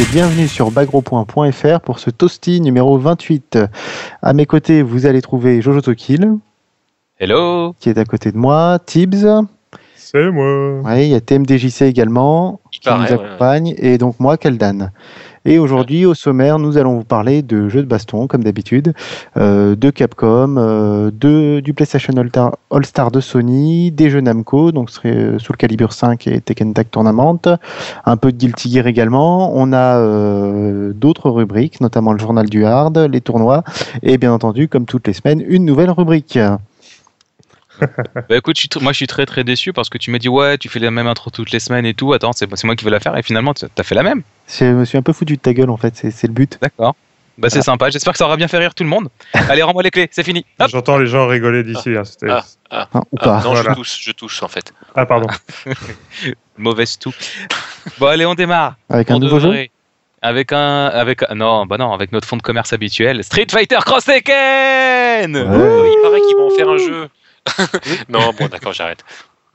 et bienvenue sur bagro.fr pour ce toasty numéro 28. À mes côtés, vous allez trouver Jojo Tokil. Hello Qui est à côté de moi, Tibbs. C'est moi. Oui, il y a TMDJC également qui nous accompagne et donc moi, Kaldan. Et aujourd'hui, au sommaire, nous allons vous parler de jeux de baston, comme d'habitude, euh, de Capcom, euh, de, du PlayStation All-Star de Sony, des jeux Namco, donc euh, sous le calibre 5 et Tekken Tag Tournament, un peu de Guilty Gear également. On a d'autres rubriques, notamment le journal du hard, les tournois, et bien entendu, comme toutes les semaines, une nouvelle rubrique. Bah écoute, moi je suis très très déçu parce que tu m'as dit ouais, tu fais la même intro toutes les semaines et tout. Attends, c'est moi qui vais la faire et finalement tu as fait la même. Je me suis un peu foutu de ta gueule en fait, c'est le but. D'accord. Bah c'est sympa, j'espère que ça aura bien fait rire tout le monde. Allez, rends-moi les clés, c'est fini. J'entends les gens rigoler d'ici. Ah, hein, ah, ah, ah, ou pas. Non, je touche, je touche en fait. Ah pardon. Mauvaise tout. bon allez, on démarre. Avec un nouveau jeu avec un, avec non, bah non, avec notre fond de commerce habituel, Street Fighter Cross Tekken. Il paraît qu'ils vont faire un jeu. non, bon, d'accord, j'arrête.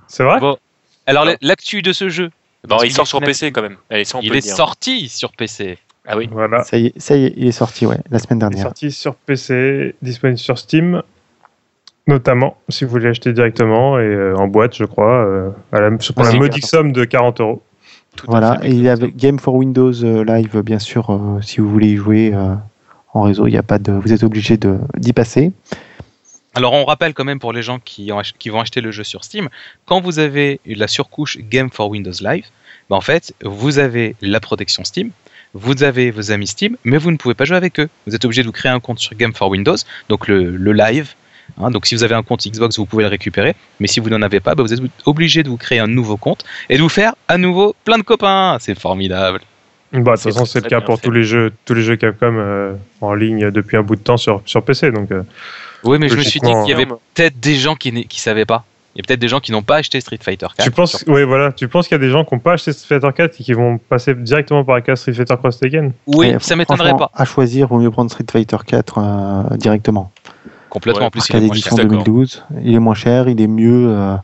C'est vrai Bon, alors l'actu de ce jeu. Bon, il sort sur PC quand même. il est sorti sur PC. Ah oui. Voilà. Ça y est, ça y est, il est sorti, ouais, la semaine dernière. Il est sorti sur PC, disponible sur Steam, notamment, si vous voulez acheter directement, et euh, en boîte, je crois, euh, à la, pour la modique somme de 40 euros. voilà, et il y a Game for Windows euh, Live, bien sûr, si vous voulez y jouer en réseau, il y a pas de, vous êtes obligé d'y passer. Alors on rappelle quand même pour les gens qui, qui, vont acheter le jeu sur Steam, quand vous avez la surcouche Game for Windows Live, bah en fait vous avez la protection Steam, vous avez vos amis Steam, mais vous ne pouvez pas jouer avec eux. Vous êtes obligé de vous créer un compte sur Game for Windows, donc le, live. Hein. donc si vous avez un compte Xbox, vous pouvez le récupérer, mais si vous n'en avez pas, bah, vous êtes obligé de vous créer un nouveau compte et de vous faire à nouveau plein de copains. C'est formidable. Bah, de toute façon, c'est le cas pour tous les jeux, tous les jeux Capcom euh, en ligne depuis un bout de temps sur, sur PC. Donc, euh, oui, mais je me suis dit qu'il y avait peut-être des gens qui ne savaient pas. Il y a peut-être des gens qui n'ont pas acheté Street Fighter 4. Tu penses, oui, voilà. Tu penses qu'il y a des gens qui n'ont pas acheté Street Fighter 4 et qui vont passer directement par la case Street Fighter Cross Tekken? Oui, ça m'étonnerait pas. À choisir, vaut mieux prendre Street Fighter 4 euh, directement. Complètement. en plus, il est moins cher. 2012. Il est moins cher, il est mieux. Euh,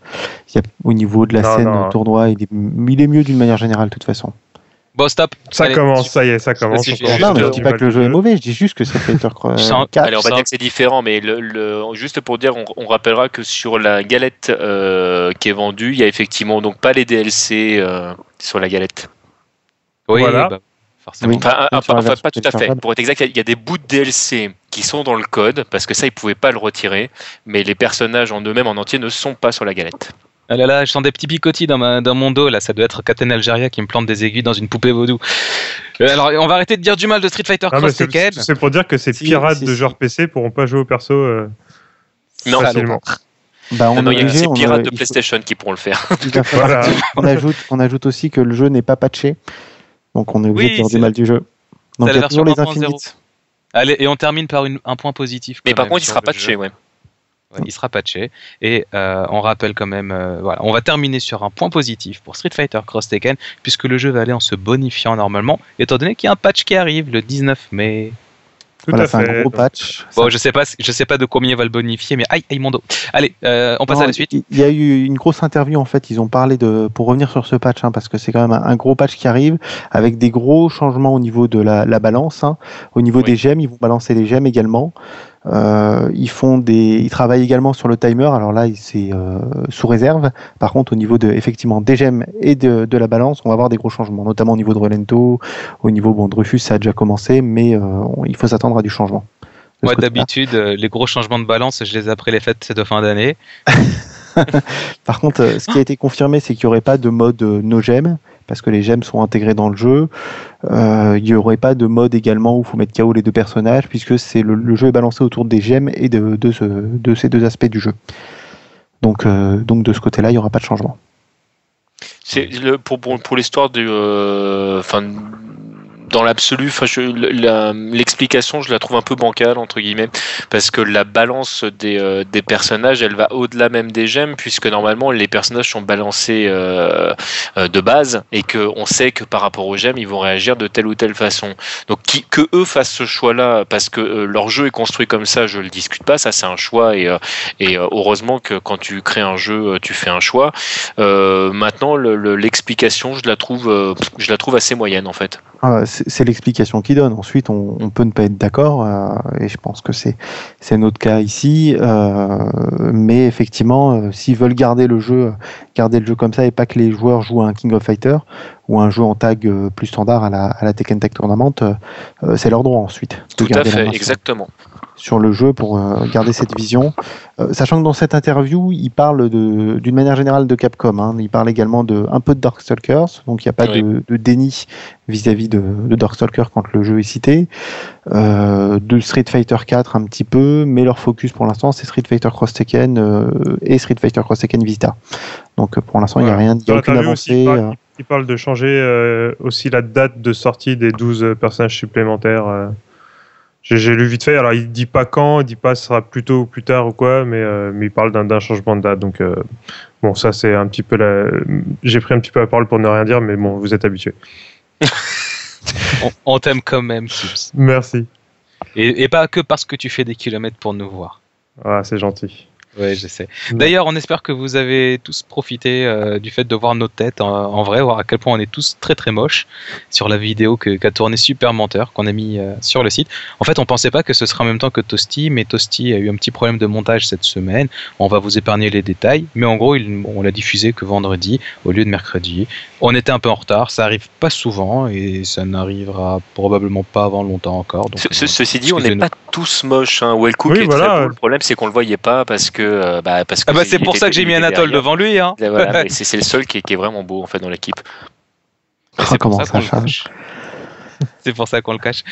au niveau de la scène tournoi, il est, il est mieux d'une manière générale, de toute façon. Bon, stop. Ça commence, ça y est, ça commence. Non, mais je dis pas que le jeu est mauvais, je dis juste que ça fait 4. Allez, on va dire que c'est différent, mais le, juste pour dire, on, rappellera que sur la galette euh, qui est vendue, il y a effectivement donc pas les DLC euh, sur la galette. Oui, voilà. Bah, forcément. Enfin, pas tout à fait. Pour être exact, il y a des bouts de DLC qui sont dans le code, parce que ça, ils pouvaient pas le retirer, mais les personnages en eux-mêmes en entier ne sont pas sur la galette. Ah là là, je sens des petits picotis dans, ma, dans mon dos, là, ça doit être Captain Algeria qui me plante des aiguilles dans une poupée vaudou. Euh, alors, on va arrêter de dire du mal de Street Fighter Cross Tekken. C'est pour dire que ces pirates de joueurs PC pourront pas jouer au perso euh, non, facilement. Bah, on non, il y a ces pirates de PlayStation qui pourront le faire. on, ajoute, on ajoute aussi que le jeu n'est pas patché, donc on est obligé de dire du mal du jeu. Donc il y a toujours les infinites. Allez, et on termine par un point positif. Mais par contre, il sera patché, ouais il sera patché. Et euh, on rappelle quand même, euh, voilà, on va terminer sur un point positif pour Street Fighter Cross Tekken, puisque le jeu va aller en se bonifiant normalement, étant donné qu'il y a un patch qui arrive le 19 mai. Tout à fait. un gros patch. Bon, je sais pas, je sais pas de combien il va le bonifier, mais aïe, aïe mon dos. Allez, euh, on passe à la suite. Il y a eu une grosse interview en fait. Ils ont parlé de, pour revenir sur ce patch, hein, parce que c'est quand même un, gros patch qui arrive avec des gros changements au niveau de la, balance, hein. au niveau des gemmes. Ils vont balancer les gemmes également. Euh, ils font des, ils travaillent également sur le timer. Alors là, c'est euh, sous réserve. Par contre, au niveau de effectivement des gemmes et de, de, la balance, on va avoir des gros changements, notamment au niveau de Relento, au niveau bon de Rufus, ça a déjà commencé, mais euh, il faut s'attendre à du changement. Moi, d'habitude, les gros changements de balance, je les ai après les fêtes de fin d'année. Par contre, ce qui a été confirmé, c'est qu'il n'y aurait pas de mode no gem parce que les gemmes sont intégrées dans le jeu. Euh, il n'y aurait pas de mode également où il faut mettre KO les deux personnages, puisque c'est le, jeu est balancé autour des gemmes et de, ces deux aspects du jeu. Donc, euh, donc de ce côté-là, il n'y aura pas de changement. C'est pour, l'histoire du, euh, dans l'absolu, l'explication, je la trouve un peu bancale entre guillemets, parce que la balance des, euh, des personnages, elle va au-delà même des gemmes, puisque normalement les personnages sont balancés euh, euh, de base et que on sait que par rapport aux gemmes, ils vont réagir de telle ou telle façon. Donc qui, que eux fassent ce choix-là, parce que leur jeu est construit comme ça, je le discute pas, ça c'est un choix et, et heureusement que quand tu crées un jeu, tu fais un choix. maintenant, l'explication, je la trouve, je la trouve assez moyenne en fait. Ah, c'est l'explication qu'il donne. Ensuite, on, peut ne pas être d'accord, euh, et je pense que c'est notre cas ici. Euh, mais effectivement, euh, s'ils veulent garder le jeu, garder le jeu comme ça, et pas que les joueurs jouent à un King of Fighter ou un jeu en tag plus standard à la, à la Tekken Tag Tournament, c'est leur droit ensuite. Tout à fait, exactement sur le jeu pour euh, garder cette vision. Euh, sachant que dans cette interview, il parle d'une manière générale de Capcom. Hein. Il parle également de un peu de Darkstalkers, donc il n'y a pas de, déni vis-à-vis de, de, Darkstalkers quand le jeu est cité. Euh, de Street Fighter 4 un petit peu, mais leur focus pour l'instant c'est Street Fighter Cross Tekken et Street Fighter Cross Tekken Vita. Donc pour l'instant il n'y a rien, il a aucune avancée. Il parle, de changer aussi la date de sortie des 12 personnages supplémentaires. J'ai lu vite fait. Alors, il dit pas quand, il dit pas ce sera plus tôt ou plus tard ou quoi, mais, euh, mais il parle d'un changement de date. Donc, euh, bon, ça, c'est un petit peu la. J'ai pris un petit peu la parole pour ne rien dire, mais bon, vous êtes habitués. on, t'aime quand même, Merci. Et, et, pas que parce que tu fais des kilomètres pour nous voir. Ah, c'est gentil. Oui, je sais. D'ailleurs, on espère que vous avez tous profité euh, du fait de voir nos têtes en, vrai, voir à quel point on est tous très très moches sur la vidéo qu'a tourné Super Menteur, qu'on a mis euh, sur le site. En fait, on pensait pas que ce serait en même temps que Toasty, mais Toasty a eu un petit problème de montage cette semaine. On va vous épargner les détails, mais en gros, on l'a diffusé que vendredi au lieu de mercredi. On était un peu en retard, ça arrive pas souvent et ça n'arrivera probablement pas avant longtemps encore. Donc, ceci dit, on n'est pas tous moches. Hein. Wellcook est très beau. Le problème, c'est qu'on le voyait pas parce que euh, bah, parce que ah bah c'est pour ça que j'ai mis Anatole devant lui. Hein. c'est le seul qui est, vraiment beau en fait dans l'équipe. Ah, c'est pour, ça qu'on C'est pour ça qu'on le cache.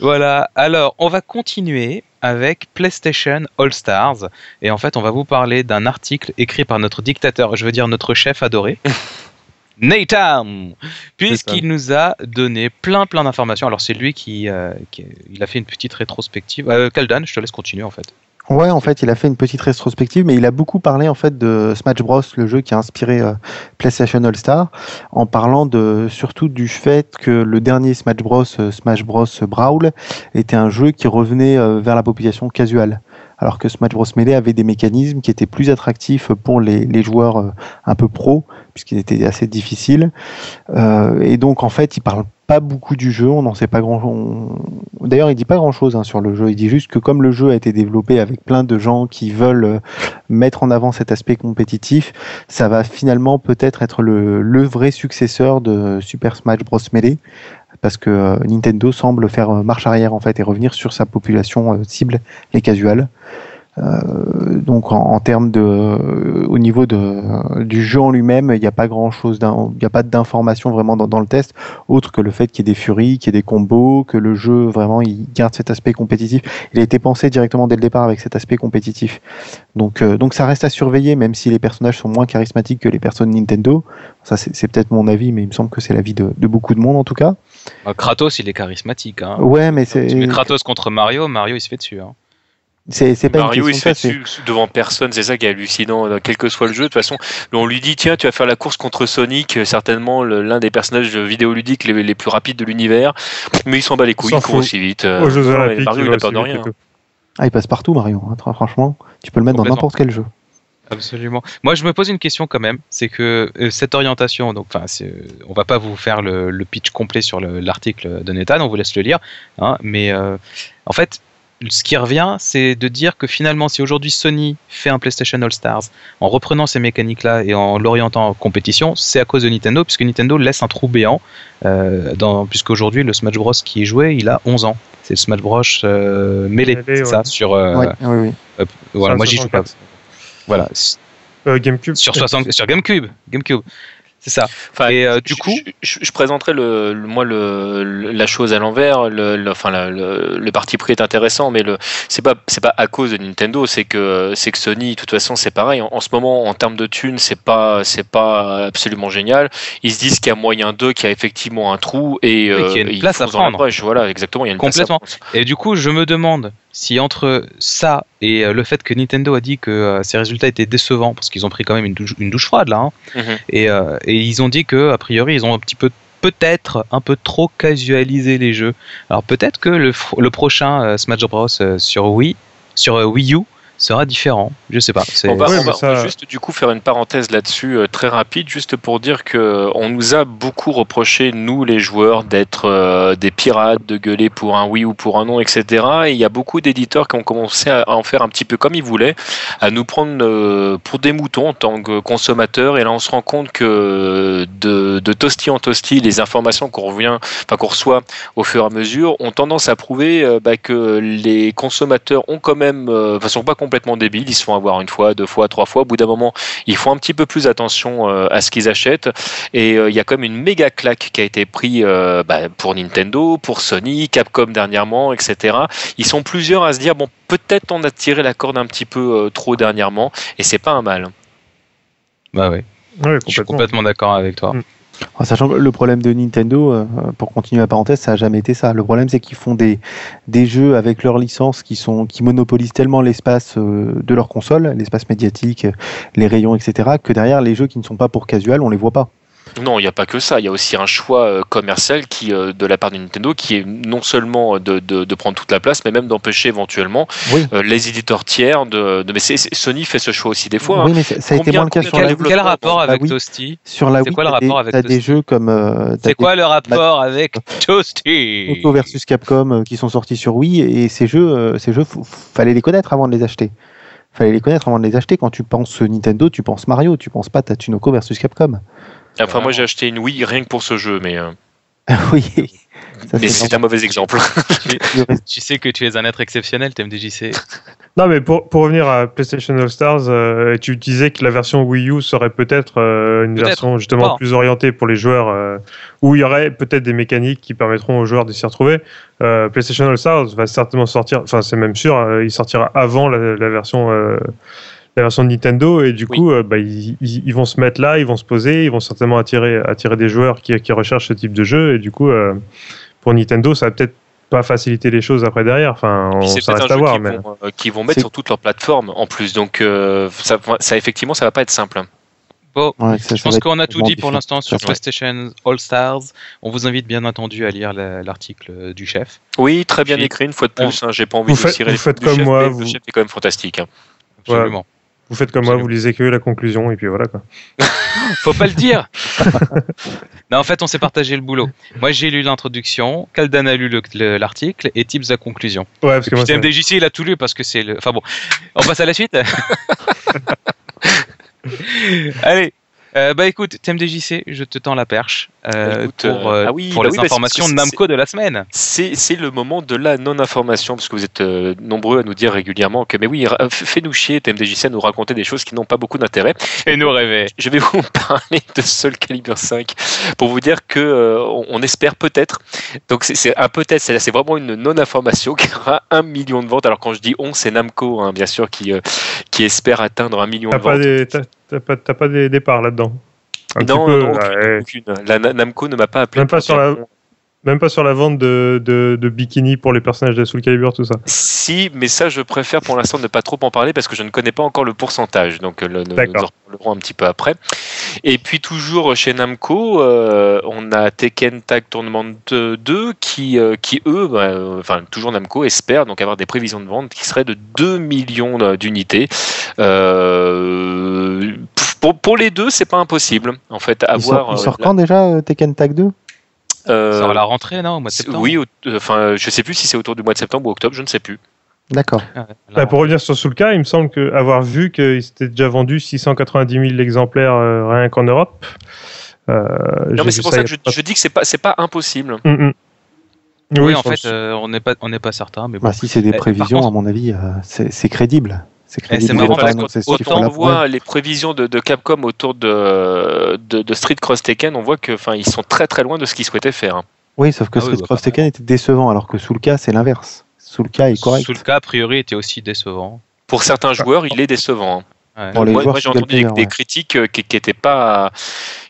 Voilà. Alors, on va continuer avec PlayStation All Stars. Et en fait, on va vous parler d'un article écrit par notre dictateur, je veux dire notre chef adoré. Nathan, puisqu'il nous a donné plein plein d'informations. Alors c'est lui qui, euh, il a fait une petite rétrospective. Euh, Kaldan, je te laisse continuer en fait. Ouais, en fait, il a fait une petite rétrospective, mais il a beaucoup parlé en fait de Smash Bros, le jeu qui a inspiré euh, PlayStation All Star, en parlant de surtout du fait que le dernier Smash Bros, euh, Smash Bros Brawl, était un jeu qui revenait euh, vers la population casuale, alors que Smash Bros Melee avait des mécanismes qui étaient plus attractifs pour les, les joueurs un peu pros, puisqu'il était assez difficile. et donc en fait, il parle pas beaucoup du jeu, on n'en sait pas grand chose. D'ailleurs, il dit pas grand chose hein, sur le jeu. Il dit juste que comme le jeu a été développé avec plein de gens qui veulent euh, mettre en avant cet aspect compétitif, ça va finalement peut-être être le, le, vrai successeur de Super Smash Bros Melee, parce que euh, Nintendo semble faire euh, marche arrière en fait et revenir sur sa population cible, les casuals. Euh, donc en, termes de, euh, au niveau de, du jeu en lui-même, il n'y a pas grand chose, il n'y a pas d'informations vraiment dans, le test, autre que le fait qu'il y ait des furies, qu'il y ait des combos, que le jeu vraiment il garde cet aspect compétitif. Il a été pensé directement dès le départ avec cet aspect compétitif. Donc, euh, donc ça reste à surveiller, même si les personnages sont moins charismatiques que les personnes Nintendo. Ça c'est peut-être mon avis, mais il me semble que c'est l'avis de, de beaucoup de monde en tout cas. Kratos, il est charismatique. Hein. Ouais, mais c'est. Kratos contre Mario, Mario il se fait dessus. Hein. C'est pas Mario, il se fait dessus devant personne, c'est ça qui est hallucinant, euh, quel que soit le jeu. De toute façon, on lui dit tiens, tu vas faire la course contre Sonic, euh, certainement l'un des personnages vidéoludiques les, les plus rapides de l'univers, mais il s'en bat les couilles, il court aussi vite. Euh, Mario, il a peur de rien. Ah, il passe partout, Mario. Hein, franchement, tu peux le mettre dans n'importe quel jeu. Absolument. Moi, je me pose une question quand même, c'est que cette orientation, donc, enfin, on va pas vous faire le, pitch complet sur l'article de Nathan, on vous laisse le lire, hein, mais en fait, ce qui revient, c'est de dire que finalement, si aujourd'hui Sony fait un PlayStation All Stars en reprenant ces mécaniques-là et en l'orientant en compétition, c'est à cause de Nintendo, puisque Nintendo laisse un trou béant, euh, puisqu'aujourd'hui le Smash Bros qui est joué, il a 11 ans. C'est le Smash Bros euh, Melee, c'est ça, sur. Euh, oui, oui. voilà, moi j'y joue pas. Voilà. GameCube. Sur, 60, sur GameCube. GameCube. C'est ça. et euh, du coup, je, présenterai le, moi le, la chose à l'envers. Le, enfin, le, parti pris est intéressant, mais le c'est pas c'est pas à cause de Nintendo, c'est que c'est que Sony, de toute façon, c'est pareil. En, ce moment, en termes de thunes, c'est pas c'est pas absolument génial. Ils se disent qu'il y a moyen d'eux, qu'il y a effectivement un trou et, euh, qu'il y a une place à prendre. Voilà, exactement. Il y a une Complètement. Et du coup, je me demande si entre ça et euh, le fait que Nintendo a dit que euh, ses résultats étaient décevants, parce qu'ils ont pris quand même une douche, une douche froide là, hein, mhm. et, euh, et, ils ont dit que a priori ils ont un petit peu peut-être un peu trop casualisé les jeux. Alors peut-être que le, le prochain Smash Bros sur Wii, sur Wii U, sera différent. Je sais pas. On va, juste du coup faire une parenthèse là-dessus euh, très rapide, juste pour dire que on nous a beaucoup reproché nous les joueurs d'être euh, des pirates, de gueuler pour un oui ou pour un non, etc. Et il y a beaucoup d'éditeurs qui ont commencé à en faire un petit peu comme ils voulaient, à nous prendre euh, pour des moutons en tant que consommateurs. Et là, on se rend compte que de, de tosti en tosti, les informations qu'on revient, enfin qu'on reçoit au fur et à mesure, ont tendance à prouver bah, que les consommateurs ont quand même, enfin sont pas complètement débiles, ils se font avoir une fois, deux fois, trois fois. Au bout d'un moment, ils font un petit peu plus attention euh, à ce qu'ils achètent. Et euh, il y a quand même une méga claque qui a été prise euh, bah, pour Nintendo, pour Sony, Capcom dernièrement, etc. Ils sont plusieurs à se dire bon, peut-être on a tiré la corde un petit peu trop dernièrement, et c'est pas un mal. Bah oui. Je suis complètement d'accord avec toi. Mm. Sachant que le problème de Nintendo, euh, pour continuer la parenthèse, ça n'a jamais été ça. Le problème, c'est qu'ils font des, des jeux avec leurs licences qui, sont, qui monopolisent tellement l'espace euh, de leur console, l'espace médiatique, les rayons, etc., que derrière, les jeux qui ne sont pas pour casual, on les voit pas. Non, il n'y a pas que ça. Il y a aussi un choix euh, commercial qui, euh, de la part de Nintendo qui est non seulement de, de, prendre toute la place, mais même d'empêcher éventuellement euh, les éditeurs tiers de. mais Sony fait ce choix aussi des fois. Oui, hein. mais ça, a été moins le cas sur la Wii. Quel rapport avec bah Toasty Sur la Wii, quoi le rapport avec des jeux comme. C'est quoi le rapport avec Toasty Auto versus Capcom qui sont sortis sur Wii et ces jeux, ces jeux, fallait les connaître avant de les acheter fallait les connaître avant de les acheter. Quand tu penses Nintendo, tu penses Mario, tu penses pas Tatsunoko versus Capcom. Enfin, moi j'ai acheté une Wii rien que pour ce jeu, mais. Euh, oui. mais c'est un mauvais exemple. tu, sais que tu es un être exceptionnel, TMDJC. Non, mais pour, pour revenir à PlayStation All Stars, euh, tu disais que la version Wii U serait peut-être euh, une version justement plus orientée pour les joueurs, où il y aurait peut-être des mécaniques qui permettront aux joueurs de s'y retrouver. PlayStation All Stars va certainement sortir, enfin c'est même sûr, il sortira avant la, la version la version de Nintendo et du coup euh, bah, ils, ils, vont se mettre là, ils vont se poser, ils vont certainement attirer, attirer des joueurs qui, qui recherchent ce type de jeu et du coup euh, pour Nintendo ça va peut-être pas faciliter les choses après derrière. Enfin, on, ça reste à voir. Mais... Vont, euh, qui vont mettre sur toutes leurs plateformes en plus. Donc, ça, ça, effectivement, ça va pas être simple. Bon, je pense qu'on a tout dit pour l'instant sur PlayStation All Stars. On vous invite bien entendu à lire l'article du chef. Oui, très bien écrit, une fois de plus. Hein, J'ai pas envie de tirer vous faites comme moi, vous... le chef est quand même fantastique. Hein. Absolument. Vous faites comme moi, vous lisez que la conclusion et puis voilà quoi. Faut pas le dire. non, en fait, on s'est partagé le boulot. Moi, j'ai lu l'introduction, Kaldan a lu l'article et Tips la conclusion. Ouais, parce que moi, TMDJC, il a tout lu parce que c'est le. Enfin bon, on passe à la suite. Allez, euh, bah écoute, TMDJC, je te tends la perche euh, pour, euh, ah pour bah les informations de Namco de la semaine. C'est le moment de la non-information, parce que vous êtes nombreux à nous dire régulièrement que, mais oui, fais-nous chier, TMDJC, à nous raconter des choses qui n'ont pas beaucoup d'intérêt. Et nous rêver. Je vais vous parler de Soul Calibur 5 pour vous dire que on, espère peut-être, donc c'est un peut-être, c'est vraiment une non-information qui aura un million de ventes. Alors quand je dis on, c'est Namco, hein, bien sûr, qui, qui espère atteindre un million de ventes. T'as pas, pas des départs là-dedans Non, non aucune, La Namco ne m'a pas appelé. Même pas sur la, même pas sur la vente de, de, de bikini pour les personnages de Soul Calibur, tout ça. Si, mais ça, je préfère pour l'instant ne pas trop en parler parce que je ne connais pas encore le pourcentage. Donc, le, nous en reparlerons un petit peu après. Et puis, toujours chez Namco, euh, on a Tekken Tag Tournament 2 qui, euh, qui eux, bah, euh, enfin, toujours Namco, espère donc avoir des prévisions de vente qui seraient de 2 millions d'unités. pour, pour, les deux, c'est pas impossible. En fait, avoir. Il sort, quand déjà Tekken Tag 2 euh, ça va la rentrée, non, au mois de septembre Oui, enfin, je sais plus si c'est autour du mois de septembre ou octobre, je ne sais plus. D'accord. Ah, bah, pour revenir sur Soulka, il me semble que, avoir vu qu'il s'était déjà vendu 690 000 exemplaires euh, rien qu'en Europe. Euh, non, mais c'est pour ça, que je, dis que c'est pas, pas impossible. Mm, mm. Oui, en fait, on n'est pas, on n'est pas certain, mais bah, si c'est des eh, prévisions, à mon avis, c'est crédible. C'est marrant quand, on voit les prévisions de, Capcom autour de, de, Street Cross Tekken, on voit que, ils sont très très loin de ce qu'ils souhaitaient faire. Hein. Oui, sauf que ah Street Cross Tekken était décevant, alors que Soulka c'est l'inverse. Soulka est correct. Soulka a priori était aussi décevant. Pour certains joueurs, il est décevant. Hein moi, j'ai entendu des, critiques euh, qui n'étaient pas,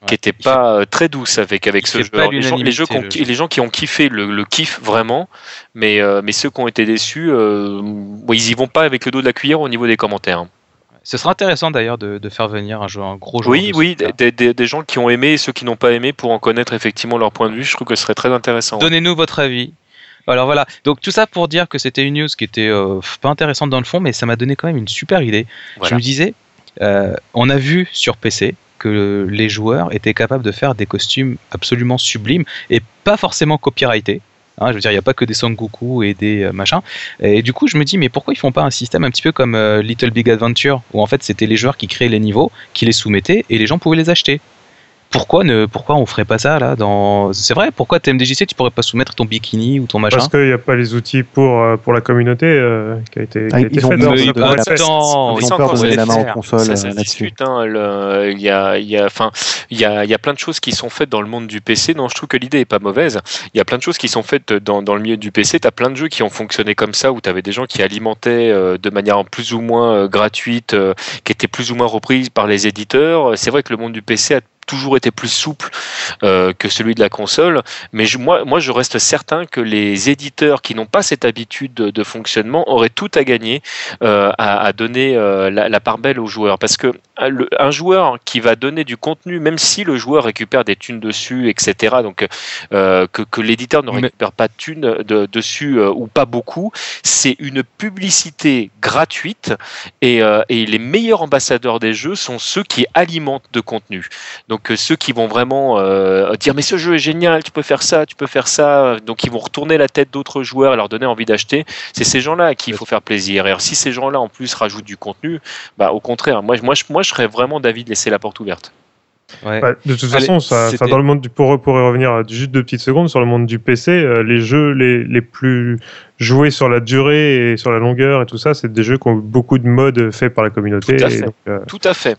qui étaient pas euh, très douces avec, avec ce jeu. Les gens, les, jeux les gens qui ont kiffé le, le kiff vraiment, mais, euh, mais ceux qui ont été déçus, ils y vont pas avec le dos de la cuillère au niveau des commentaires. Ce sera intéressant d'ailleurs de, de, faire venir un, jeu, un gros joueur. Oui, oui, des, des, des, gens qui ont aimé et ceux qui n'ont pas aimé pour en connaître effectivement leur point de vue. Je trouve que ce serait très intéressant. Donnez-nous votre avis Alors voilà, donc tout ça pour dire que c'était une news qui était euh, pas intéressante dans le fond, mais ça m'a donné quand même une super idée. Je me disais, euh, on a vu sur PC que les joueurs étaient capables de faire des costumes absolument sublimes et pas forcément copyrightés. Hein, je veux dire, il n'y a pas que des Goku et des euh, machins. Et du coup, je me dis, mais pourquoi ils font pas un système un petit peu comme Little Big Adventure, où en fait c'était les joueurs qui créaient les niveaux, qui les soumettaient et les gens pouvaient les acheter? Pourquoi ne pourquoi on ferait pas ça là dans c'est vrai pourquoi TMDJC tu pourrais pas soumettre ton bikini ou ton machin parce qu'il n'y a pas les outils pour euh, pour la communauté euh, qui a été, qui a ils, ont fait ils, ont peur de donner la main aux consoles là-dessus hein, il y a il y a enfin il y a il y a plein de choses qui sont faites dans le monde du PC non je trouve que l'idée est pas mauvaise il y a plein de choses qui sont faites dans, dans le milieu du PC tu as plein de jeux qui ont fonctionné comme ça où tu avais des gens qui alimentaient euh, de manière plus ou moins gratuite qui étaient plus ou moins reprises par les éditeurs c'est vrai que le monde du PC a toujours été plus souple euh, que celui de la console. Mais je, moi, moi, je reste certain que les éditeurs qui n'ont pas cette habitude de, fonctionnement auraient tout à gagner euh, à, donner euh, la, part belle aux joueurs. Parce que un joueur qui va donner du contenu, même si le joueur récupère des thunes dessus, etc., donc que, que l'éditeur ne récupère pas de thunes de, dessus ou pas beaucoup, c'est une publicité gratuite et, et les meilleurs ambassadeurs des jeux sont ceux qui alimentent de contenu. Donc euh, ceux qui vont vraiment euh, dire mais ce jeu est génial, tu peux faire ça, tu peux faire ça, donc ils vont retourner la tête d'autres joueurs et leur donner envie d'acheter. C'est ces gens-là à qui il faut faire plaisir. Et alors, si ces gens-là en plus rajoutent du contenu, bah au contraire, moi, moi, moi je serais vraiment d'avis de laisser la porte ouverte. Bah, de toute façon, ça, dans le monde du, pour, pour y revenir juste deux petites secondes sur le monde du PC, euh, les jeux les, les plus joués sur la durée et sur la longueur et tout ça, c'est des jeux qui ont beaucoup de modes faits par la communauté. Tout à fait. Tout à fait.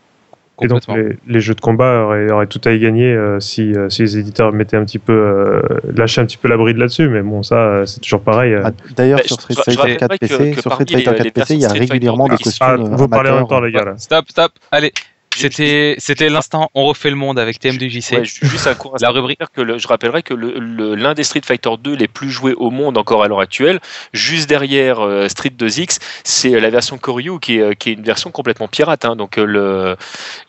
Et donc les, jeux de combat auraient, tout à y gagner euh, si, euh, si, les éditeurs mettaient un petit peu, euh, lâchaient un petit peu la bride là-dessus. Mais bon, ça, c'est toujours pareil. Ah, d'ailleurs, sur Street Fighter 4 PC, sur Street Fighter 4 PC, il y a régulièrement des costumes. Ah, vous parlez en même temps, les gars. Là. Stop, stop. Allez, c'était, c'était l'instant, on refait le monde avec TMDJC. Ouais, juste un la rubrique que je rappellerai que le, l'un des Street Fighter 2 les plus joués au monde encore à l'heure actuelle, juste derrière euh, Street 2X, c'est la version Koryu qui est, qui est une version complètement pirate. Hein. Donc le,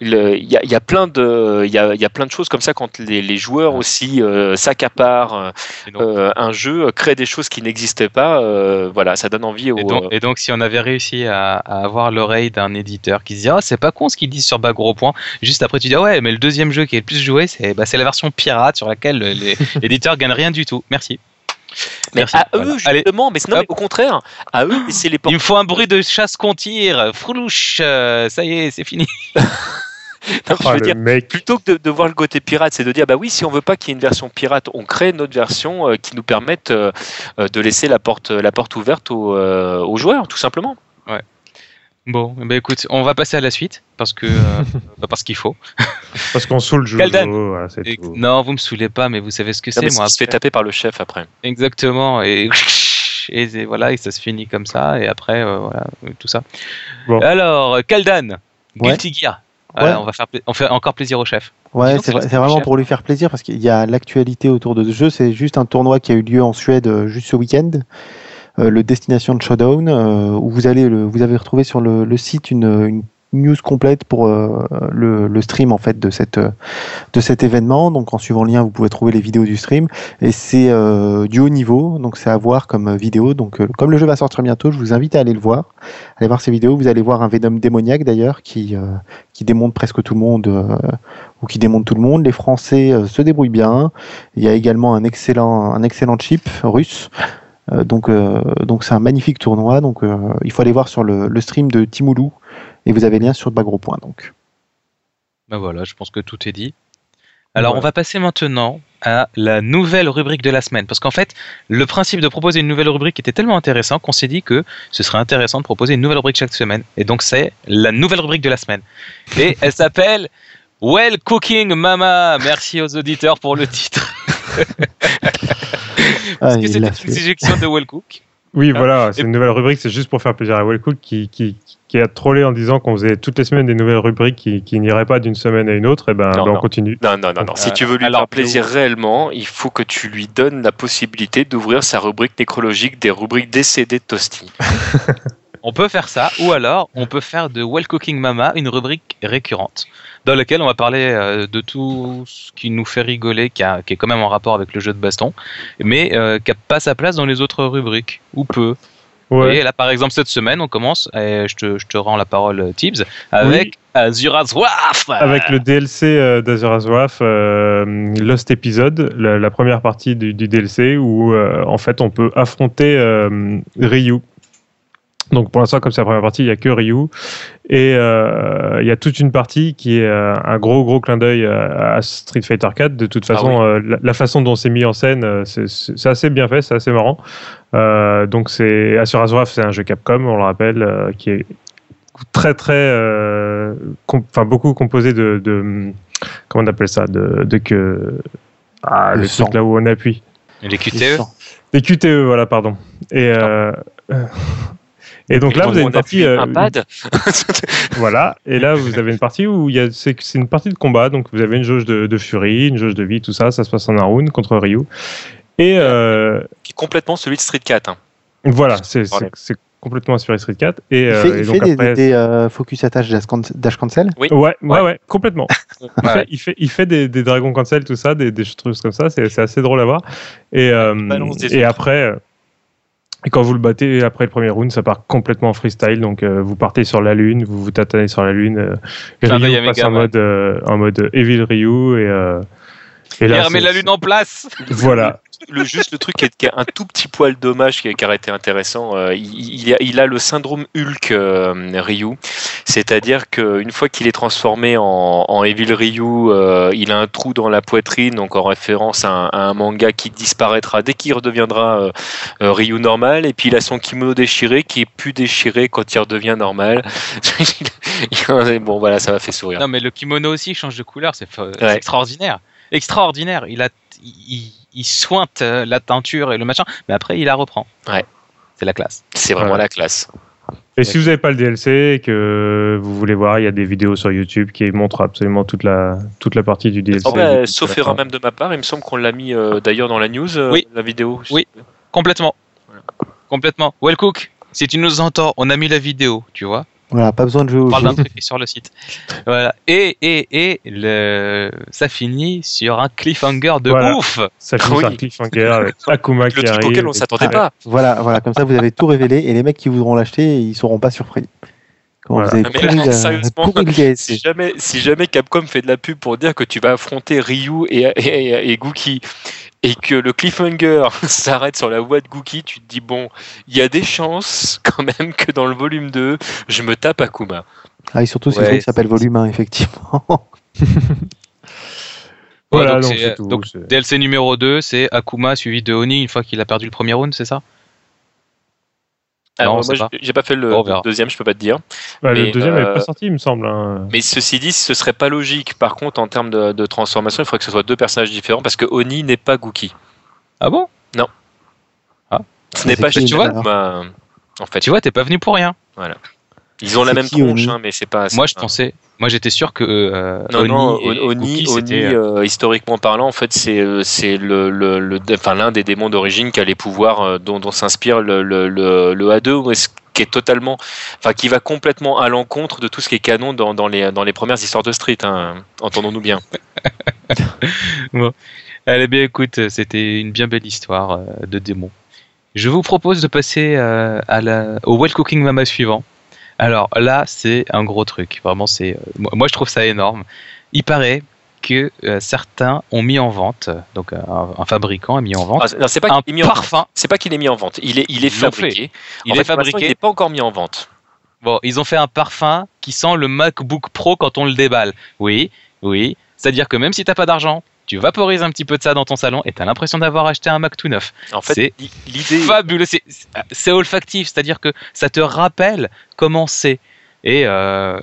il y, a, y, a, plein de, il y a, y a, plein de choses comme ça quand les, les joueurs aussi euh, s'accaparent euh, un jeu, créent des choses qui n'existaient pas. voilà, ça donne envie. Aux, et, donc, et donc si on avait réussi à, à avoir l'oreille d'un éditeur qui se dit, oh, c'est pas con ce qu'ils disent sur Bag gros point. Juste après, tu dis, ah ouais, mais le deuxième jeu qui est le plus joué, c'est bah, la version pirate sur laquelle les éditeurs gagnent rien du tout. Merci. Mais à eux, justement, mais, non, au contraire, à eux, c'est les Il me faut un bruit de chasse qu'on tire, froulouche, euh, ça y est, c'est fini. je oh, veux dire, plutôt que de, voir le côté pirate, c'est de dire bah oui, si on veut pas qu'il y ait une version pirate, on crée notre version euh, qui nous permette euh, de laisser la porte, la porte ouverte aux, aux joueurs, tout simplement. Ouais. Bon, bah écoute, on va passer à la suite parce que euh, parce qu'il faut. parce qu'on saoule le jeu. non, vous me saoulez pas, mais vous savez ce que c'est moi. On se fait taper par le chef après. Exactement et, et, voilà et ça se finit comme ça et après euh, voilà tout ça. Bon. Alors Kaldan, Guilty Gear. on va faire on fait encore plaisir au chef. Ouais, c'est vraiment pour lui faire plaisir parce qu'il y a l'actualité autour de ce jeu. C'est juste un tournoi qui a eu lieu en Suède euh, juste ce week-end. Euh, le Destination Showdown, euh, où vous allez le, vous avez retrouvé sur le, le site une, une news complète pour euh, le, le, stream en fait de cette de cet événement. Donc en suivant le lien, vous pouvez trouver les vidéos du stream et c'est euh, du haut niveau, donc c'est à voir comme vidéo. Donc comme le jeu va sortir bientôt, je vous invite à aller le voir, aller voir ces vidéos. Vous allez voir un Venom démoniaque d'ailleurs qui qui démonte presque tout le monde ou qui démonte tout le monde. Les Français se débrouillent bien. Il y a également un excellent un excellent chip russe. Euh, donc euh, donc c'est un magnifique tournoi. Donc euh, il faut aller voir sur le, le stream de Timoulou et vous avez le lien sur le gros point. Donc. Ben voilà, je pense que tout est dit. Alors on va passer maintenant à la nouvelle rubrique de la semaine. Parce qu'en fait, le principe de proposer une nouvelle rubrique était tellement intéressant qu'on s'est dit que ce serait intéressant de proposer une nouvelle rubrique chaque semaine. Et donc c'est la nouvelle rubrique de la semaine. Et elle s'appelle Well Cooking Mama. Merci aux auditeurs pour le titre. Parce que c'était une suggestion de Wellcook. Oui, ah. voilà, c'est une nouvelle rubrique, c'est juste pour faire plaisir à Wellcook qui, qui, qui, a trollé en disant qu'on faisait toutes les semaines des nouvelles rubriques qui, qui n'iraient pas d'une semaine à une autre, et ben, ben on continue. Non, non, non, non. si tu veux lui faire plaisir réellement, il faut que tu lui donnes la possibilité d'ouvrir sa rubrique nécrologique des rubriques décédées de Toasty. On peut faire ça, ou alors on peut faire de Well Cooking Mama une rubrique récurrente, dans laquelle on va parler euh, de tout ce qui nous fait rigoler, qui, a, qui, est quand même en rapport avec le jeu de baston, mais euh, qui n'a pas sa place dans les autres rubriques, ou peu. Et là, par exemple, cette semaine, on commence, et je te, je te rends la parole, Tibbs, avec Azura's Wrath Avec le DLC euh, d'Azura's Wrath, euh, Lost Episode, la, première partie du, du DLC, où euh, en fait on peut affronter Ryu. Donc pour l'instant, comme c'est la première partie, il n'y a que Ryu. Et il y a toute une partie qui est un gros gros clin d'œil à Street Fighter 4. De toute ah façon, la, façon dont c'est mis en scène, c'est assez bien fait, c'est assez marrant. donc c'est Azura's Wrath, c'est un jeu Capcom, on le rappelle, qui est très très, enfin beaucoup composé de, de, comment on appelle ça, de, de que, ah, le, truc là où on appuie. Les QTE. Les QTE, voilà, pardon. Et et donc là, vous avez une partie. Euh, un pad. voilà. Et là, vous avez une partie où il y a, c'est, une partie de combat. Donc vous avez une jauge de, de, furie, une jauge de vie, tout ça. Ça se passe en un round contre Ryu. Et euh, qui est complètement celui de Street 4. Hein. Voilà, c'est, c'est, complètement inspiré Street 4. Et, il fait, euh, donc fait après, des, des focus attache dash cancel oui. ouais, ouais, ouais, complètement. il, fait, il, fait, il fait des, des dragons cancel, tout ça, des, des trucs comme ça. C'est, c'est assez drôle à voir. Et, et après. Et quand vous le battez après le premier round, ça part complètement en freestyle. Donc euh, vous partez sur la lune, vous vous tatanez sur la lune. Euh, Ryu passe en mode, euh, en mode Evil Ryu et, euh, et là, il remet la lune en place. Voilà le, juste le truc qui est, un tout petit poil dommage qui, a été intéressant, euh, il, a, il, a, le syndrome Hulk euh, Ryu, c'est-à-dire qu'une fois qu'il est transformé en, en Evil Ryu, euh, il a un trou dans la poitrine, donc en référence à un, manga qui disparaîtra dès qu'il redeviendra Ryu normal, et puis il a son kimono déchiré qui est plus déchiré quand il redevient normal. bon voilà, ça m'a fait sourire. Non mais le kimono aussi change de couleur, c'est extraordinaire extraordinaire. Il a, il, il sointe euh, la teinture et le machin, mais après il la reprend. Ouais. C'est la classe. C'est vraiment la classe. Et si vous n'avez pas le DLC et que vous voulez voir, il y a des vidéos sur YouTube qui montrent absolument toute la, toute la partie du DLC. Oh sauf erreur même de ma part, il me semble qu'on l'a mis euh, d'ailleurs dans la news, euh, oui. la vidéo. Oui, complètement. Complètement. Well Cook, si tu nous entends, on a mis la vidéo, tu vois. Voilà, pas besoin de jouer au On parle d'un truc sur le site. Voilà. Et, et, et le... ça finit sur un cliffhanger de ouf. Ça finit sur un cliffhanger avec Akuma qui le truc auquel on s'attendait pas. Voilà, voilà, comme ça vous avez tout révélé et les mecs qui voudront l'acheter, ils seront pas surpris. Vous avez euh, sérieusement, si jamais, si jamais Capcom fait de la pub pour dire que tu vas affronter Ryu et, et, et Gookie et que le cliffhanger s'arrête sur la voix de Gookie, tu te dis bon, il y a des chances quand même que dans le volume 2, je me tape Akuma. Ah, et surtout, c'est ouais, s'appelle volume 1, effectivement. voilà, donc, DLC numéro 2, c'est Akuma suivi de Oni une fois qu'il a perdu le premier round, c'est ça? Alors, moi, j'ai pas fait le deuxième, je peux pas te dire. Bah, le deuxième n'est pas euh, sorti, il me semble. Hein. Mais ceci dit, ce serait pas logique. Par contre, en termes de, transformation, il faudrait que ce soit deux personnages différents parce que Oni n'est pas Gookie. Ah bon? Non. Ah. Ce n'est pas tu vois, bah, en fait. Tu vois, t'es pas venu pour rien. Voilà. Ils ont la même tronche, hein, mais c'est pas. Moi, je pensais, moi, j'étais sûr que euh, non, Oni, non, Oni, Oni euh, historiquement parlant, en fait, c'est euh, c'est le, le, le enfin l'un des démons d'origine qui a les pouvoirs euh, dont, dont s'inspire le, le, le, le A2, qui est totalement, enfin, qui va complètement à l'encontre de tout ce qui est canon dans, dans les dans les premières histoires de Street. Hein, Entendons-nous bien. bon. Allez bien, écoute, c'était une bien belle histoire de démons. Je vous propose de passer à la, au Well Cooking Mama suivant. Alors là, c'est un gros truc. Vraiment, c'est. Euh, moi, je trouve ça énorme. Il paraît que euh, certains ont mis en vente, donc un, fabricant a mis en vente ah, c'est pas un mis parfum. C'est pas qu'il est mis en vente. Il est, il est fabriqué. Il est fabriqué. Il n'est pas encore mis en vente. Bon, ils ont fait un parfum qui sent le MacBook Pro quand on le déballe. Oui, oui. C'est-à-dire que même si t'as pas d'argent, tu vaporises un petit peu de ça dans ton salon et tu as l'impression d'avoir acheté un Mac tout neuf. En fait, c'est l'idée fabuleux, c'est olfactif, c'est-à-dire que ça te rappelle comment c'est. Et, euh,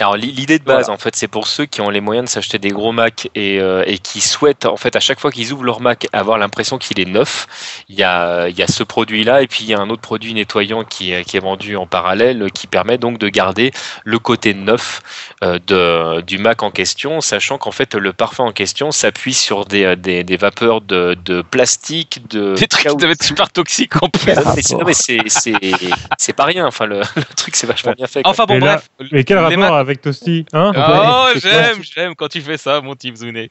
Alors l'idée de base, en fait, c'est pour ceux qui ont les moyens de s'acheter des gros Mac et, euh, et, qui souhaitent, en fait, à chaque fois qu'ils ouvrent leur Mac, avoir l'impression qu'il est neuf. Il y a, il y a ce produit-là et puis il y a un autre produit nettoyant qui est, qui est vendu en parallèle, qui permet donc de garder le côté neuf euh, de, du Mac en question, sachant qu'en fait le parfum en question s'appuie sur des, des, des, vapeurs de, de plastique, de des trucs qui doivent être super toxiques en plus. Non mais c'est pas rien. Enfin le, le truc c'est vachement bien fait. Enfin bon bref. mais quel rapport avec Toasty hein Oh j'aime j'aime quand tu fais ça mon type Zouné.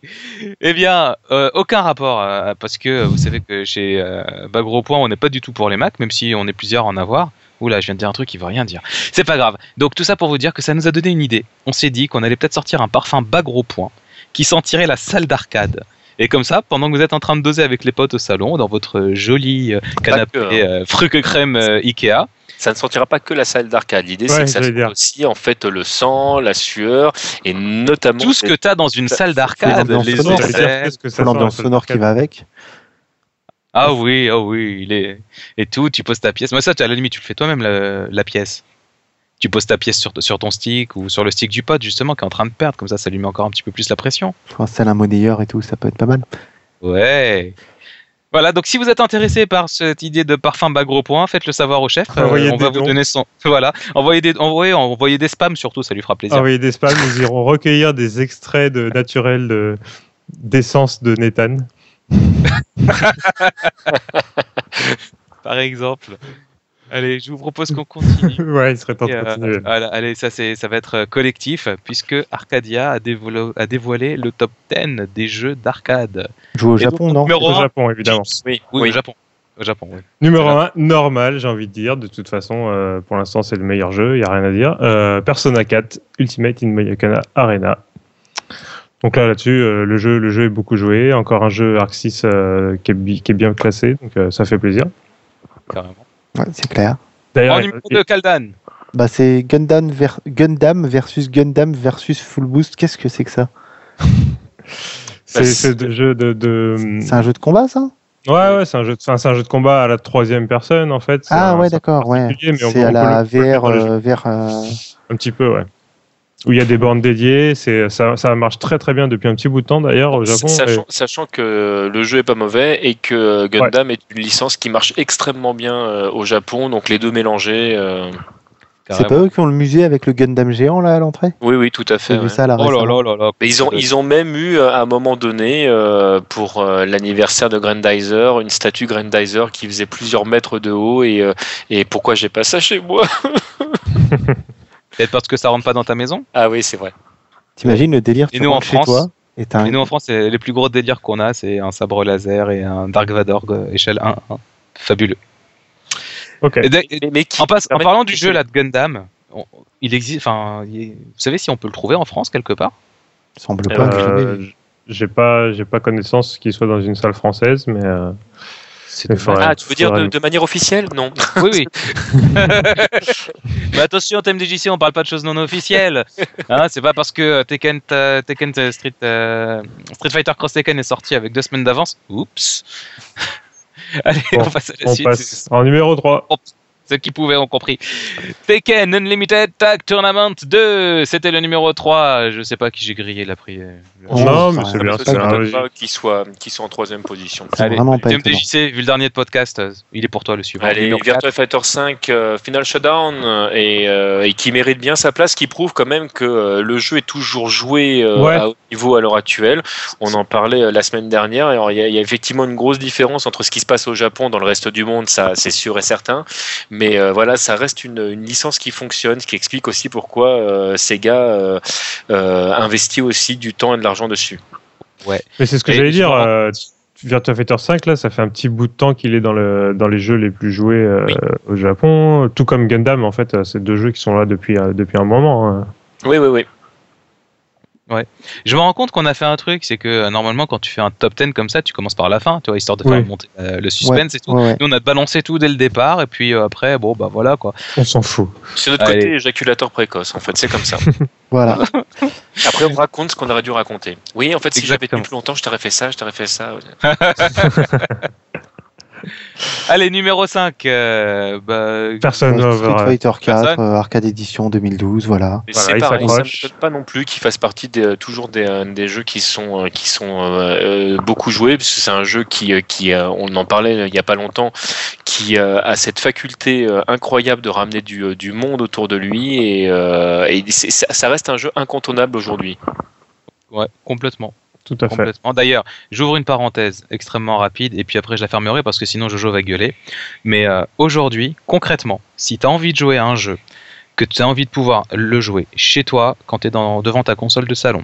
Eh bien euh, aucun rapport euh, parce que vous savez que chez euh, Bagro Point on n'est pas du tout pour les Macs même si on est plusieurs à en avoir. Oula, je viens de dire un truc qui veut rien dire. C'est pas grave. Donc tout ça pour vous dire que ça nous a donné une idée. On s'est dit qu'on allait peut-être sortir un parfum bas gros point qui sentirait la salle d'arcade. Et comme ça, pendant que vous êtes en train de doser avec les potes au salon, dans votre joli canapé euh, fruit crème euh, Ikea, ça ne sentira pas que la salle d'arcade. L'idée, ouais, c'est que ça sent aussi en fait le sang, la sueur et notamment tout ce que tu as dans une salle d'arcade, les l'ambiance sonore qui va avec. Ah oui, ah oui, il est et tout. Tu poses ta pièce. Moi ça, à la limite, tu le fais toi-même la, la, pièce. Tu poses ta pièce sur, sur ton stick ou sur le stick du pote justement qui est en train de perdre. Comme ça, ça lui met encore un petit peu plus la pression. Je pense que un monnayeur et tout, ça peut être pas mal. Ouais. Voilà, donc si vous êtes intéressé par cette idée de parfum bas gros point, faites le savoir au chef. Euh, on va vous donner son. Voilà, envoyez des, envoyez, envoyez des spams surtout, ça lui fera plaisir. Envoyez des spams, nous irons recueillir des extraits de naturels de d'essence de Nathan. Par exemple. Allez, je vous propose qu'on continue. ouais, il serait temps de euh, continuer. Euh, allez, ça, ça va être collectif, puisque Arcadia a, dévoilé, a dévoilé le top 10 des jeux d'arcade. Joue au Japon, non Au Japon, évidemment. Oui, oui, au Japon. Au Japon oui. Numéro 1, normal, j'ai envie de dire. De toute façon, euh, pour l'instant, c'est le meilleur jeu, il n'y a rien à dire. Euh, Persona 4, Ultimate in Mayakana Arena. Donc là, là-dessus, euh, le, jeu, le jeu est beaucoup joué. Encore un jeu Arc 6 euh, qui, est, qui, est, bien classé, donc euh, ça fait plaisir. Carrément. Ouais, c'est clair. En numéro 2, Kaldan. Bah, c'est Gundam, ver Gundam versus Gundam versus Full Boost. Qu'est-ce que c'est que ça? C'est jeu de. de... C'est un jeu de combat, ça? Ouais, ouais, c'est un, jeu de, un jeu de combat à la troisième personne, en fait. Ah, ouais, d'accord, ouais. C'est à la VR, euh, vers, euh... Un petit peu, ouais où il y a des bornes dédiées. C'est ça, ça, marche très très bien depuis un petit bout de temps d'ailleurs au Japon. Sachant, sachant, que le jeu est pas mauvais et que Gundam ouais. est une licence qui marche extrêmement bien euh, au Japon, donc les deux mélangés. Euh, c'est pas eux qui ont le musée avec le Gundam géant là à l'entrée? Oui, oui, tout à fait. Ouais. Ça, là, oh là là là là. Mais ils ont, ils ont même eu euh, à un moment donné euh, pour euh, l'anniversaire de Grandizer une statue Grandizer qui faisait plusieurs mètres de haut et, euh, et pourquoi j'ai pas ça chez moi? Peut-être parce que ça rentre pas dans ta maison? Ah oui, c'est vrai. T'imagines le délire Et nous en France, toi, et, un... et nous en France, les plus gros délires qu'on a, c'est un sabre laser et un Dark Vador échelle 1. 1. Fabuleux. Ok. Et mais, mais en, passe, en, parlant du jeu là de Gundam, on, il existe. Enfin, vous savez si on peut le trouver en France quelque part? Semble pas. Euh, j'ai pas, j'ai pas connaissance qu'il soit dans une salle française, mais. Euh... Ah, tu veux dire de, de, manière officielle? Non. Oui, oui. Mais attention, TMDJC, on parle pas de choses non officielles. Hein, c'est pas parce que Tekken, Tekken Street, euh, Street Fighter Cross Tekken est sorti avec deux semaines d'avance. Oups. Allez, bon, on passe à la on suite. Passe en numéro 3. Ceux qui pouvaient ont compris. Tekken Unlimited Tag Tournament 2, c'était le numéro 3. Je sais pas qui j'ai grillé la prière. Non, mais c'est bien. C'est pas qui soit, qui soit en troisième position. Allez, MDJC, vu le dernier podcast, il est pour toi le suivant. Allez, Virtua Fighter 5 euh, Final Showdown et, euh, et, qui mérite bien sa place, qui prouve quand même que euh, le jeu est toujours joué euh, ouais. à haut niveau à l'heure actuelle. On en parlait la semaine dernière. Il y, y, a effectivement une grosse différence entre ce qui se passe au Japon dans le reste du monde, ça c'est sûr et certain. Mais euh, voilà, ça reste une, une, licence qui fonctionne, ce qui explique aussi pourquoi euh, Sega euh, investit aussi du temps et de l'argent dessus. Ouais. Mais c'est ce que j'allais dire. Virtua Fighter 5, là, ça fait un petit bout de temps qu'il est dans, le, dans les jeux les plus joués euh, oui. au Japon, tout comme Gundam, en fait, c'est deux jeux qui sont là depuis, euh, depuis un moment. Hein. Oui, oui, oui. Ouais. Je me rends compte qu'on a fait un truc, c'est que euh, normalement quand tu fais un top 10 comme ça, tu commences par la fin, tu vois, histoire de faire oui. monter euh, le suspense ouais, et tout. Ouais, Nous on a balancé tout dès le départ et puis euh, après bon bah voilà quoi. On s'en fout. C'est notre Allez. côté éjaculateur précoce en fait, c'est comme ça. voilà. Après on raconte ce qu'on aurait dû raconter. Oui, en fait si j'avais tenu plus longtemps, je t'aurais fait ça, je t'aurais fait ça. Allez, numéro 5. Euh, bah, Personne Street Fighter 4, euh, Arcade Edition 2012, voilà. c'est pareil, ça ne pas non plus qu'il fasse partie des, toujours des, des, jeux qui sont, qui sont beaucoup joués, parce que c'est un jeu qui, qui on en parlait il n'y a pas longtemps, qui a cette faculté incroyable de ramener du, du monde autour de lui, et, et ça reste un jeu incontournable aujourd'hui. Ouais, complètement. Tout à fait. D'ailleurs, j'ouvre une parenthèse extrêmement rapide et puis après je la fermerai parce que sinon Jojo va gueuler. Mais euh, aujourd'hui, concrètement, si tu as envie de jouer à un jeu, que tu as envie de pouvoir le jouer chez toi, quand tu es devant ta console de salon,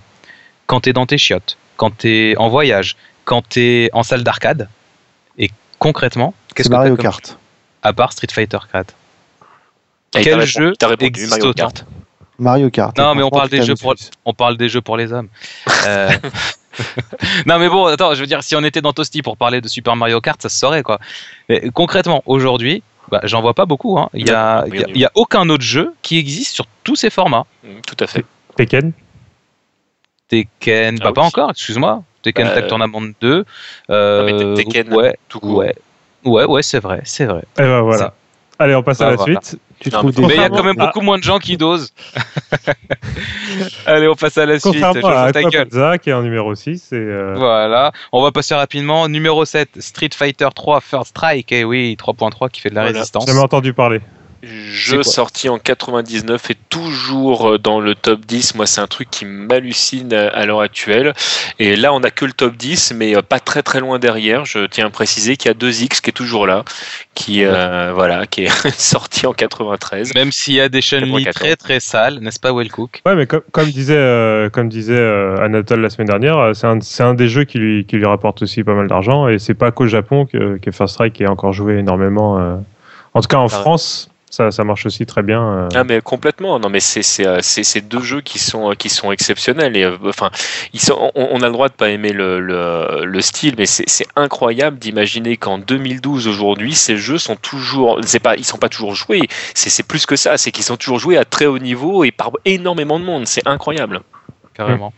quand tu es dans tes chiottes, quand tu es en voyage, quand tu es en salle d'arcade, et concrètement, qu'est-ce que Mario Kart À part Street Fighter 4. Quel jeu existe Mario Kart Mario Kart. Non, mais on parle, des jeux pour, on parle des jeux pour les hommes. Euh, non, mais bon, attends, je veux dire, si on était dans Toasty pour parler de Super Mario Kart, ça se saurait, quoi. Mais concrètement, aujourd'hui, bah, j'en vois pas beaucoup. Hein. Il n'y a, y a, aucun autre jeu qui existe sur tous ces formats. Mm, tout à fait. Tekken? Tekken, bah, ah pas encore, excuse-moi. Tekken bah, Tag Tournament 2. Euh, Tekken, ouais, tout court. Ouais, ouais, ouais c'est vrai, c'est vrai. Et ben voilà. Allez, on passe à la suite. Tu trouves mais il y a quand même beaucoup moins de gens qui dosent. Allez, on passe à la suite. Contrairement qui est en numéro 6. Et euh, Voilà, on va passer rapidement. Numéro 7, Street Fighter 3 First Strike. Et eh oui, 3.3 qui fait de la résistance. J'ai jamais entendu parler jeu sorti en 99 et toujours euh, dans le top 10. Moi, c'est un truc qui m'hallucine à l'heure actuelle. Et là, on n'a que le top 10, mais euh, pas très très loin derrière. Je tiens à préciser qu'il y a 2X qui est toujours là, qui, euh, voilà, qui est sorti en 93. Même s'il y a des chaînes très très sales, n'est-ce pas, Wellcook? Ouais, mais comme, disait, comme disait Anatole la semaine dernière, c'est un, un, des jeux qui lui, qui lui rapporte aussi pas mal d'argent. Et c'est pas qu'au Japon que, que First Strike est encore joué énormément. En tout cas, en France, ça, marche aussi très bien. Euh. Ah mais complètement. Non mais c'est euh, ces deux jeux qui sont qui sont exceptionnels et euh, enfin ils sont, on, a le droit de pas aimer le, le, style mais c'est incroyable d'imaginer qu'en 2012 aujourd'hui ces jeux sont toujours c'est pas ils sont pas toujours joués c'est plus que ça c'est qu'ils sont toujours joués à très haut niveau et par énormément de monde c'est incroyable. Carrément.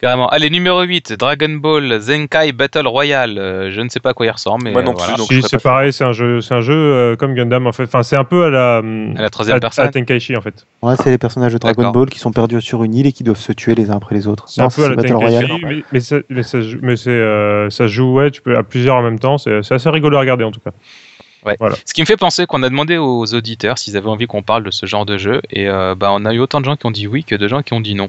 Carrément. Allez, numéro 8, Dragon Ball Zenkai Battle Royale. Euh, je ne sais pas à quoi il ressemble, mais. Moi non plus. c'est pareil, c'est un jeu, c'est un jeu euh, comme Gundam en fait. Enfin, c'est un peu à la. À la troisième personne. À Tenkaichi en fait. Ouais, c'est les personnages de Dragon Ball qui sont perdus sur une île et qui doivent se tuer les uns après les autres. C'est un peu à la Battle Royale. Mais, mais, ça, mais, ça, mais c'est, euh, ça joue ouais, tu peux à plusieurs en même temps. C'est, assez rigolo à regarder en tout cas. Ouais. Voilà. Ce qui me fait penser qu'on a demandé aux auditeurs s'ils avaient envie qu'on parle de ce genre de jeu et bah, on a eu autant de gens qui ont dit oui que de gens qui ont dit non.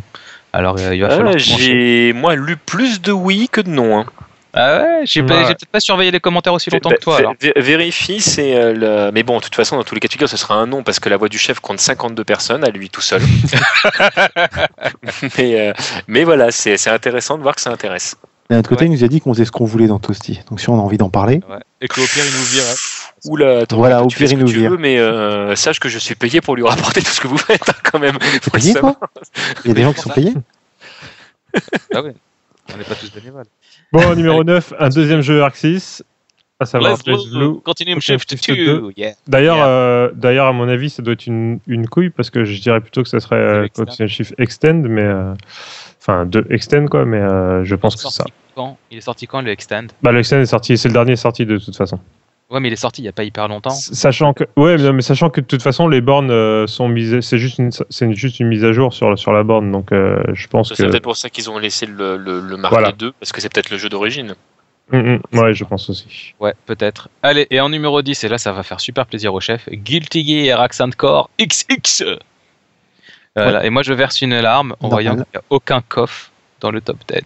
Alors il va falloir. Ah, j'ai moi lu plus de oui que de non. Hein. Ah ouais, j'ai peut-être pas surveillé les commentaires aussi longtemps que toi. Alors. Vérifie, c'est euh, le... Mais bon, de toute façon, dans tous les cas de figure, ce sera un non parce que la voix du chef compte 52 personnes à lui tout seul. mais, euh, mais voilà, c'est intéressant de voir que ça intéresse. D'un autre côté, il nous a dit qu'on faisait ce qu'on voulait dans Toasty. Donc si on a envie d'en parler. Ouais. Et qu'au pire, il nous vire. Oula, attends, voilà, au pire, il nous vire. mais euh, sache que je suis payé pour lui rapporter tout ce que vous faites, hein, quand même. Payé, quoi Il y a des gens qui sont payés Ah ouais, on n'est pas tous bénévoles. Bon, numéro 9, un deuxième jeu Arc 6 à savoir Continuum Shift 2. D'ailleurs, euh, d'ailleurs, à mon avis, ça doit être une, une, couille parce que je dirais plutôt que ça serait euh, Continuum Shift Extend, mais euh, enfin de Extend quoi, mais euh, je pense que c'est ça. Quand? Il est sorti quand le Extend? Bah le Extend est sorti, c'est le dernier sorti de toute façon. Ouais, mais il est sorti il n'y a pas hyper longtemps. Sachant que, ouais, mais, sachant que de toute façon les bornes sont mises, c'est juste une, c'est juste une mise à jour sur sur la borne, donc je pense que. C'est peut-être pour ça qu'ils ont laissé le le, le marquer 2 parce que c'est peut-être le jeu d'origine. Mm, mm. ouais, je pense aussi. Ouais, peut-être. Allez, et en numéro 10, et là ça va faire super plaisir au chef, Guilty Gear Accent Core XX. Voilà, Et moi je verse une larme en voyant qu'il n'y a aucun coffre dans le top 10.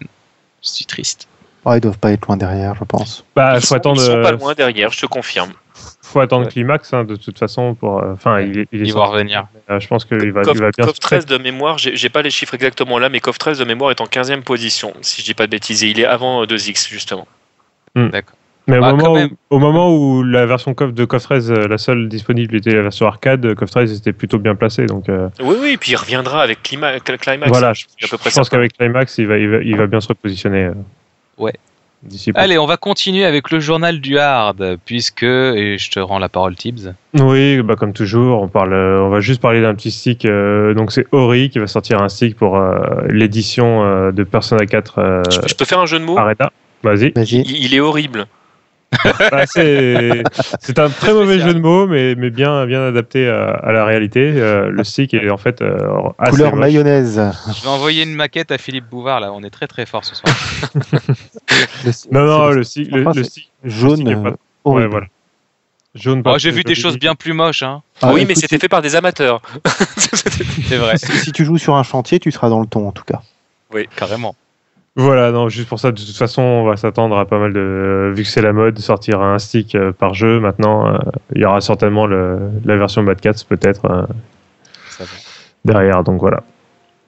Je suis triste. Ouais, ils doivent pas être loin derrière, je pense. Bah, ils, faut sont, attendre... ils sont pas loin derrière, je te confirme. Faut attendre Climax, hein, de toute façon. pour. Euh, enfin, il, il, il va revenir. Euh, je pense qu'il va, il va bien. CoF 13 de mémoire, j'ai pas les chiffres exactement là, mais CoF 13 de mémoire est en 15e position, si je dis pas de bêtises. il est avant 2X, justement. Hmm. D'accord. Mais au, bah, moment où, au, moment où, la version coff de CoF 13, euh, la seule disponible était la version arcade, CoF 13 était plutôt bien placé. Donc, euh... Oui, oui, et puis il reviendra avec Climax. Voilà, je, je, je pense qu'avec Climax, il va, il va, il, va, bien se repositionner. Euh, ouais. Allez, on va continuer avec le journal du hard, puisque, et je te rends la parole, Tibbs. Oui, bah comme toujours, on, parle, on va juste parler d'un petit stick. Euh, donc c'est Ori qui va sortir un stick pour euh, l'édition euh, de Persona 4. je, peux faire un jeu de mots? Arrête Vas-y. il, il, est horrible. Bah, c'est un très mauvais jeu de mots, mais, mais bien, bien adapté à, la réalité. Euh, le stick est en fait euh, couleur mayonnaise. Je vais envoyer une maquette à Philippe Bouvard là. On est très très fort ce soir. non non le stick, le, stick jaune. ouais, voilà. Jaune. Oh, J'ai vu des choses bien plus moches. Hein. Ah, oui, mais c'était fait par des amateurs. c'est vrai. Si tu joues sur un chantier, tu seras dans le ton en tout cas. Oui, carrément. Voilà, non, juste pour ça, de toute façon, on va s'attendre à pas mal de. Vu que c'est la mode, sortir un stick euh, par jeu maintenant, euh, il y aura certainement le, la version Mad Cats peut-être euh, derrière, donc voilà.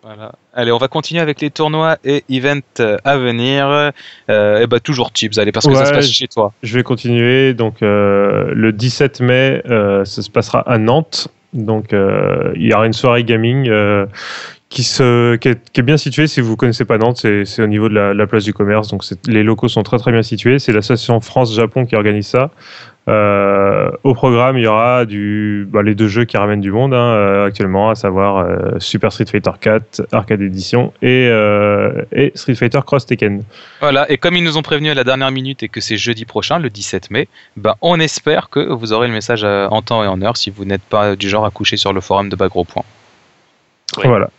Voilà. Allez, on va continuer avec les tournois et events à venir. et bah, toujours Chips, allez, parce que ça se passe chez toi. Je vais continuer. Donc, le 17 mai, ça se passera à Nantes. Donc, il y aura une soirée gaming qui, se, qui est, bien situé. Si vous connaissez pas Nantes, c'est au niveau de la, place du commerce. Donc les locaux sont très très bien situés. C'est l'association France-Japon qui organise ça. Euh, au programme, il y aura du, bah, les deux jeux qui ramènent du monde hein, euh, actuellement, à savoir euh, Super Street Fighter 4 Arcade Edition et, et, Street Fighter Cross Tekken. Voilà, et comme ils nous ont prévenu à la dernière minute et que c'est jeudi prochain, le 17 mai, bah, on espère que vous aurez le message en temps et en heure si vous n'êtes pas du genre à coucher sur le forum de Bagro Point. Voilà.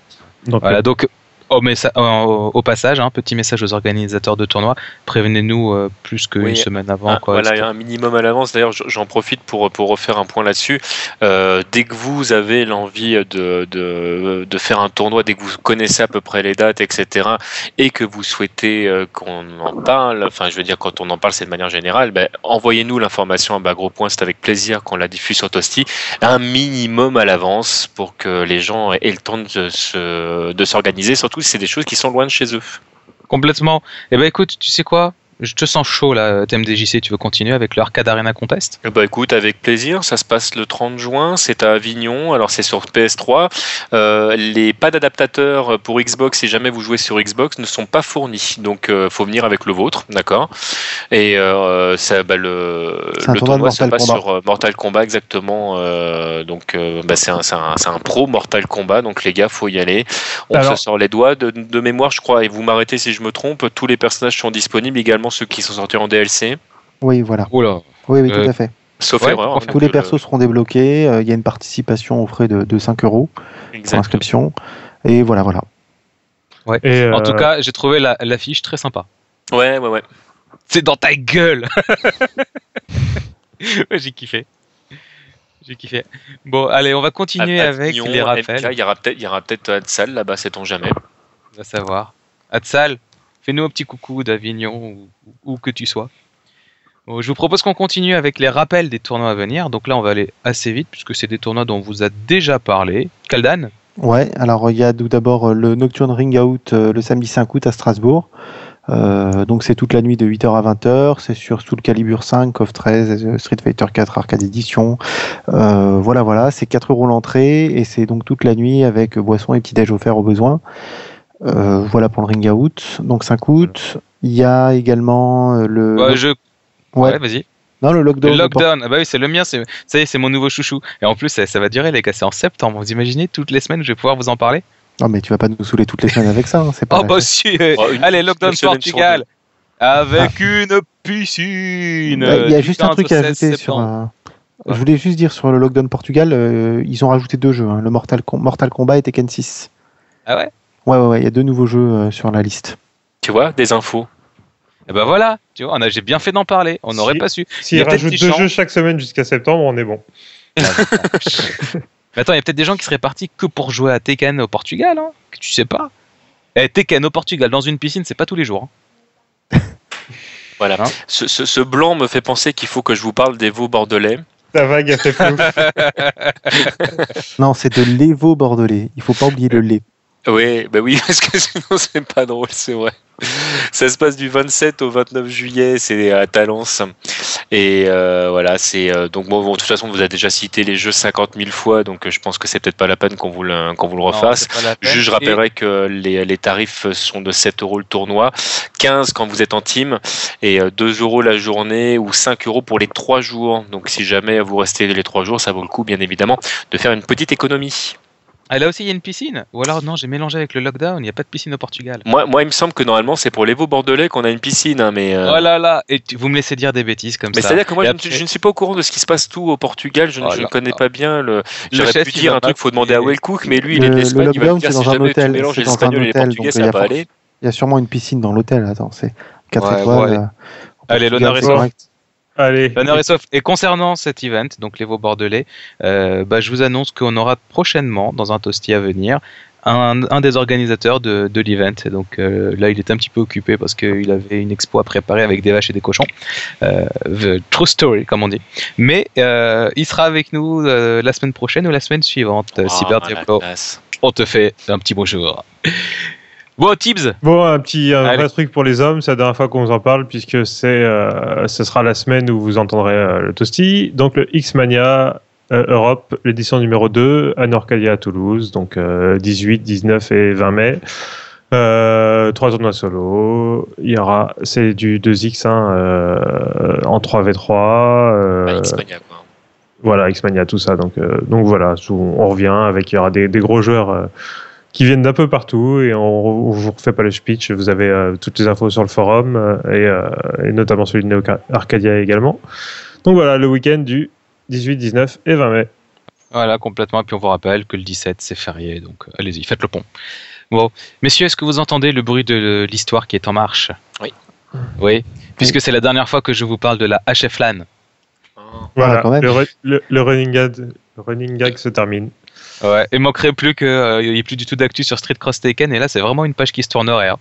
Donc, voilà, euh, donc au, au, passage, un petit message aux organisateurs de tournois, prévenez-nous euh, plus qu'une semaine avant. Ah, quoi, voilà, un minimum à l'avance. D'ailleurs, j'en profite pour, pour refaire un point là-dessus. Euh, dès que vous avez l'envie de, de, de, faire un tournoi, dès que vous connaissez à peu près les dates, etc., et que vous souhaitez euh, qu'on en parle, enfin, je veux dire, quand on en parle, c'est de manière générale, ben, envoyez-nous l'information à gros point, c'est avec plaisir qu'on la diffuse sur Toasty, un minimum à l'avance pour que les gens aient le temps de s'organiser, surtout c'est des choses qui sont loin de chez eux. Complètement. Eh ben écoute, tu sais quoi? Je te sens chaud là, TMDJC, tu veux continuer avec l'Arcade Arena Contest? Bah écoute, avec plaisir, ça se passe le 30 juin, c'est à Avignon, alors c'est sur PS3. Euh, les pas d'adaptateur pour Xbox, si jamais vous jouez sur Xbox, ne sont pas fournis, donc euh, faut venir avec le vôtre, d'accord? Et euh, ça, bah, le, le tournoi se passe sur euh, Mortal Kombat exactement, euh, donc bah, c'est un, un, un, pro Mortal Kombat, donc les gars, faut y aller. On se sort les doigts de, de mémoire, je crois, et vous m'arrêtez si je me trompe, tous les personnages sont disponibles également ceux qui sont sortis en DLC. Oui, voilà. Oula. Oui, oui, tout euh, à fait. Sauf erreur. Tous les persos seront débloqués. Euh, il y a une participation au frais de, 5 euros pour l'inscription. Et voilà, voilà. Ouais. En tout euh, cas, j'ai trouvé l'affiche très sympa. Ouais, ouais, ouais. C'est dans ta gueule J'ai kiffé. J'ai kiffé. Bon, allez, on va continuer avec les rappels. Il y aura peut-être peut Adsal là-bas, sait-on jamais. On va savoir. Adsal, Fais-nous un petit coucou d'Avignon ou où que tu sois. je vous propose qu'on continue avec les rappels des tournois à venir. Donc là, on va aller assez vite puisque c'est des tournois dont on vous a déjà parlé. Kaldan Ouais, alors il y a tout d'abord euh, le Nocturne Ring Out euh, le samedi 5 août à Strasbourg. Euh, donc c'est toute la nuit de 8h à 20h, c'est sur Soul Calibur 5, KOF 13, Street Fighter 4 Arcade Edition. voilà, voilà, c'est 4 euros l'entrée et c'est donc toute la nuit avec boisson et petit déj offert au besoin. Euh, voilà pour le ring out. Donc 5 août. Il y a également euh, le. Ouais, je... ouais. vas-y. Non, le lockdown. Le lockdown, ah bah oui, c'est le mien, ça y est, c'est mon nouveau chouchou. Et en plus, ça, va durer, les gars, c'est en septembre. Vous imaginez, toutes les semaines, je vais pouvoir vous en parler Non, mais tu vas pas nous saouler toutes les semaines avec ça, hein, c'est pas. Oh, bah si oh, Allez, lockdown Portugal Avec ah. une piscine Il y a juste un truc à ajouter sur. Un... Je voulais juste dire sur le lockdown Portugal, euh, ils ont rajouté deux jeux, hein, le Mortal, Mortal Kombat et Tekken 6. Ah ouais? Ouais, ouais, il y a deux nouveaux jeux euh, sur la liste. Tu vois, des infos. Et eh ben voilà, tu vois, j'ai bien fait d'en parler. On n'aurait pas su. S'ils rajoutent deux jeux chaque semaine jusqu'à septembre, on est bon. Mais attends, il y a peut-être des gens qui seraient partis que pour jouer à Tekken au Portugal, hein, que tu sais pas. Eh, Tekken au Portugal dans une piscine, c'est pas tous les jours. Hein. voilà. Hein ce, blanc me fait penser qu'il faut que je vous parle des veaux bordelais. Ta vague a fait flou. non, c'est de l'évo bordelais. Il faut pas oublier le lait. Oui, bah oui, parce que sinon c'est pas drôle, c'est vrai. Ça se passe du 27 au 29 juillet, c'est à Talence. Et euh, voilà, c'est euh, donc bon, de toute façon, vous avez déjà cité les jeux 50 000 fois, donc euh, je pense que c'est peut-être pas la peine qu'on vous le, qu'on vous le refasse. Juste, je rappellerai que les, les, tarifs sont de 7 euros le tournoi, 15 quand vous êtes en team, et 2 euros la journée ou 5 euros pour les 3 jours. Donc si jamais vous restez les 3 jours, ça vaut le coup, bien évidemment, de faire une petite économie. Ah, là aussi, il y a une piscine Ou alors, non, j'ai mélangé avec le lockdown, il n'y a pas de piscine au Portugal. Moi, moi, il me semble que normalement, c'est pour l'Evo Bordelais qu'on a une piscine, hein, mais. Oh là là Et vous me laissez dire des bêtises comme mais ça. c'est-à-dire que moi, je, ne suis pas au courant de ce qui se passe tout au Portugal, je, ne oh connais pas bien le. J'aurais pu dire un truc, il faut demander à Wellcook, mais lui, il est de l'Espagne, il va me dire si jamais tu mélanges les Espagnols et les Portugais, ça va pas aller. Il y a sûrement une piscine dans l'hôtel, attends, c'est 4 étoiles. Euh, Allez, l'honneur est Allez. L'honneur est sauf. Et concernant cet event, donc les Vaux Bordelais, euh, bah, je vous annonce qu'on aura prochainement, dans un toasty à venir, un, un des organisateurs de, de l'event. Donc euh, là, il est un petit peu occupé parce qu'il avait une expo à préparer avec des vaches et des cochons. Euh, the true story, comme on dit. Mais euh, il sera avec nous euh, la semaine prochaine ou la semaine suivante. Oh, Cyber Diablo. On te fait un petit bonjour. Bon, Tibbs Bon, un petit un vrai truc pour les hommes, c'est la dernière fois qu'on vous en parle, puisque c'est, euh, ce sera la semaine où vous entendrez euh, le toasty. Donc, le X-Mania euh, Europe, l'édition numéro 2, à Norcadia à Toulouse, donc 18, 19 et 20 mai. trois tournois solo. Il y aura, c'est du 2X hein, en 3v3. Bah, X-Mania, quoi. Voilà, X-Mania, tout ça. Donc, donc voilà, on revient avec, il y aura des, des gros joueurs qui viennent d'un peu partout et on, ne vous refait pas le speech. Vous avez euh, toutes les infos sur le forum euh, euh, et, notamment celui de Neo Arcadia également. Donc voilà, le week-end du 18, 19 et 20 mai. Voilà, complètement. Et puis on vous rappelle que le 17 c'est férié, donc allez-y, faites le pont. Bon, messieurs, est-ce que vous entendez le bruit de l'histoire qui est en marche? Oui. Oui, puisque c'est la dernière fois que je vous parle de la HF-LAN. Voilà, le, le, running gag, le running gag se termine. Ouais, il manquerait plus qu'il n'y ait plus du tout d'actu sur Street Cross Taken, et là c'est vraiment une page qui se tournerait. Hein.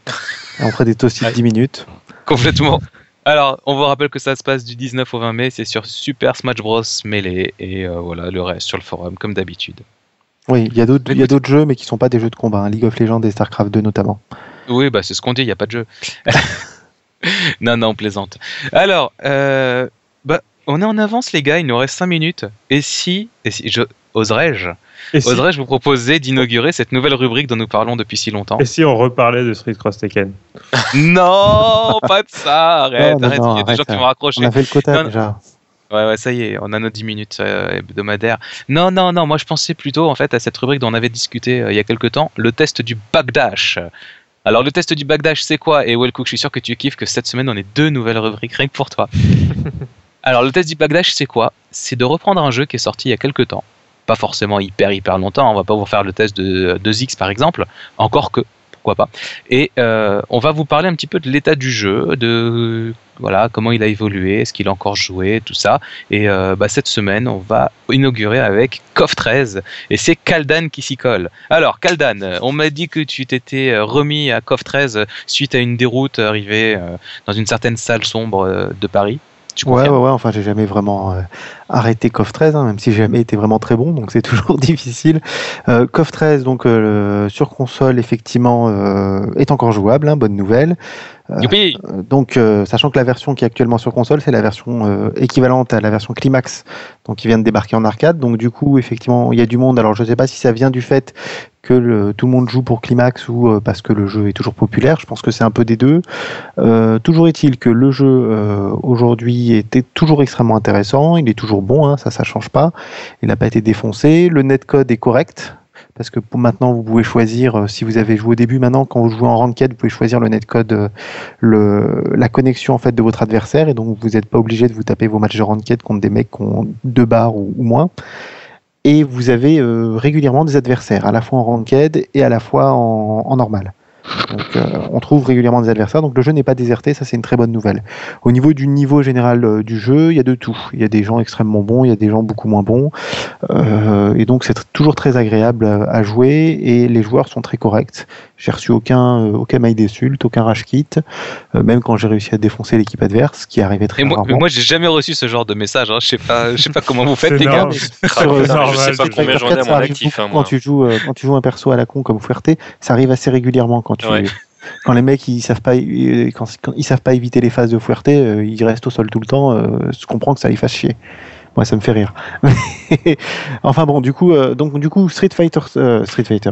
On ferait des toasts de 10 minutes. Complètement. Alors, on vous rappelle que ça se passe du 19 au 20 mai, c'est sur Super Smash Bros. Melee, et euh, voilà, le reste sur le forum, comme d'habitude. Oui, il y a d'autres jeux, mais qui ne sont pas des jeux de combat, hein. League of Legends et StarCraft 2 notamment. Oui, bah c'est ce qu'on dit, il n'y a pas de jeu. non, non, on plaisante. Alors, euh, bah, on est en avance, les gars, il nous reste 5 minutes. Et si, et si je, oserais-je Oserais-je vous proposer d'inaugurer cette nouvelle rubrique dont nous parlons depuis si longtemps Et si on reparlait de Street Cross Tekken Non, pas de ça, arrête, arrête, il y a des gens qui vont raccrocher. On a fait le quota déjà. Ouais, ouais, ça y est, on a nos 10 minutes euh, hebdomadaires. Non, non, non, moi je pensais plutôt en fait à cette rubrique dont on avait discuté euh, il y a quelques temps, le test du backdash. Alors le test du backdash, c'est quoi? Et Wellcook, je suis sûr que tu kiffes que cette semaine on ait deux nouvelles rubriques rien que pour toi. Alors le test du backdash, c'est quoi? C'est de reprendre un jeu qui est sorti il y a quelques temps, pas forcément hyper hyper longtemps. On va pas vous faire le test de 2X par exemple, encore que pourquoi pas. Et euh, on va vous parler un petit peu de l'état du jeu, de voilà comment il a évolué, est-ce qu'il a encore joué, tout ça. Et euh, bah, cette semaine, on va inaugurer avec KOF 13 et c'est Kaldan qui s'y colle. Alors Kaldan, on m'a dit que tu t'étais remis à KOF 13 suite à une déroute arrivée euh, dans une certaine salle sombre de Paris ouais, ouais, ouais, enfin, j'ai jamais vraiment euh, arrêté KOF 13, hein, même si j'ai jamais été vraiment très bon, donc c'est toujours difficile. Euh, KOF 13, donc euh, sur console, effectivement, euh, est encore jouable, hein, bonne nouvelle. Donc, sachant que la version qui est actuellement sur console, c'est la version équivalente à la version Climax, donc qui vient de débarquer en arcade. Donc, du coup, effectivement, il y a du monde. Alors, je sais pas si ça vient du fait que tout le monde joue pour Climax ou euh, parce que le jeu est toujours populaire. Je pense que c'est un peu des deux. Euh, toujours est-il que le jeu euh, aujourd'hui était toujours extrêmement intéressant. Il est toujours bon, hein, ça, ça change pas. Il n'a pas été défoncé. Le netcode est correct parce que maintenant vous pouvez choisir si vous avez joué au début maintenant quand vous jouez en ranked vous pouvez choisir le netcode la connexion en fait de votre adversaire et donc vous n'êtes pas obligé de vous taper vos matchs de ranked contre des mecs qui ont deux barres ou moins et vous avez euh, régulièrement des adversaires, à la fois en ranked et à la fois en normal. Euh, on trouve régulièrement des adversaires. Donc, le jeu n'est pas déserté. Ça, c'est une très bonne nouvelle. Au niveau du niveau général euh, du jeu, il y a de tout. Il y a des gens extrêmement bons, il y a des gens beaucoup moins bons. Et donc, c'est toujours très agréable à, jouer. Et les joueurs sont très corrects. J'ai reçu aucun, aucun mail d'insulte, aucun rage kit, même quand j'ai réussi à défoncer l'équipe adverse, qui arrivait très moi, rarement. moi, j'ai jamais reçu ce genre de message. Hein. Je sais pas, je sais pas comment vous faites, les gars. je sais pas combien j'en ai à mon actif. Hein, quand tu joues, quand tu joues un perso à la con comme Fuerte, ça arrive assez régulièrement quand quand les mecs ils savent pas quand, ils savent pas éviter les phases de Fuerte, euh, ils restent au sol tout le temps. Euh, je comprends que ça les fasse chier. Moi, ça me fait rire. enfin bon, du coup, euh, du coup, Street Fighter, euh, Street Fighter,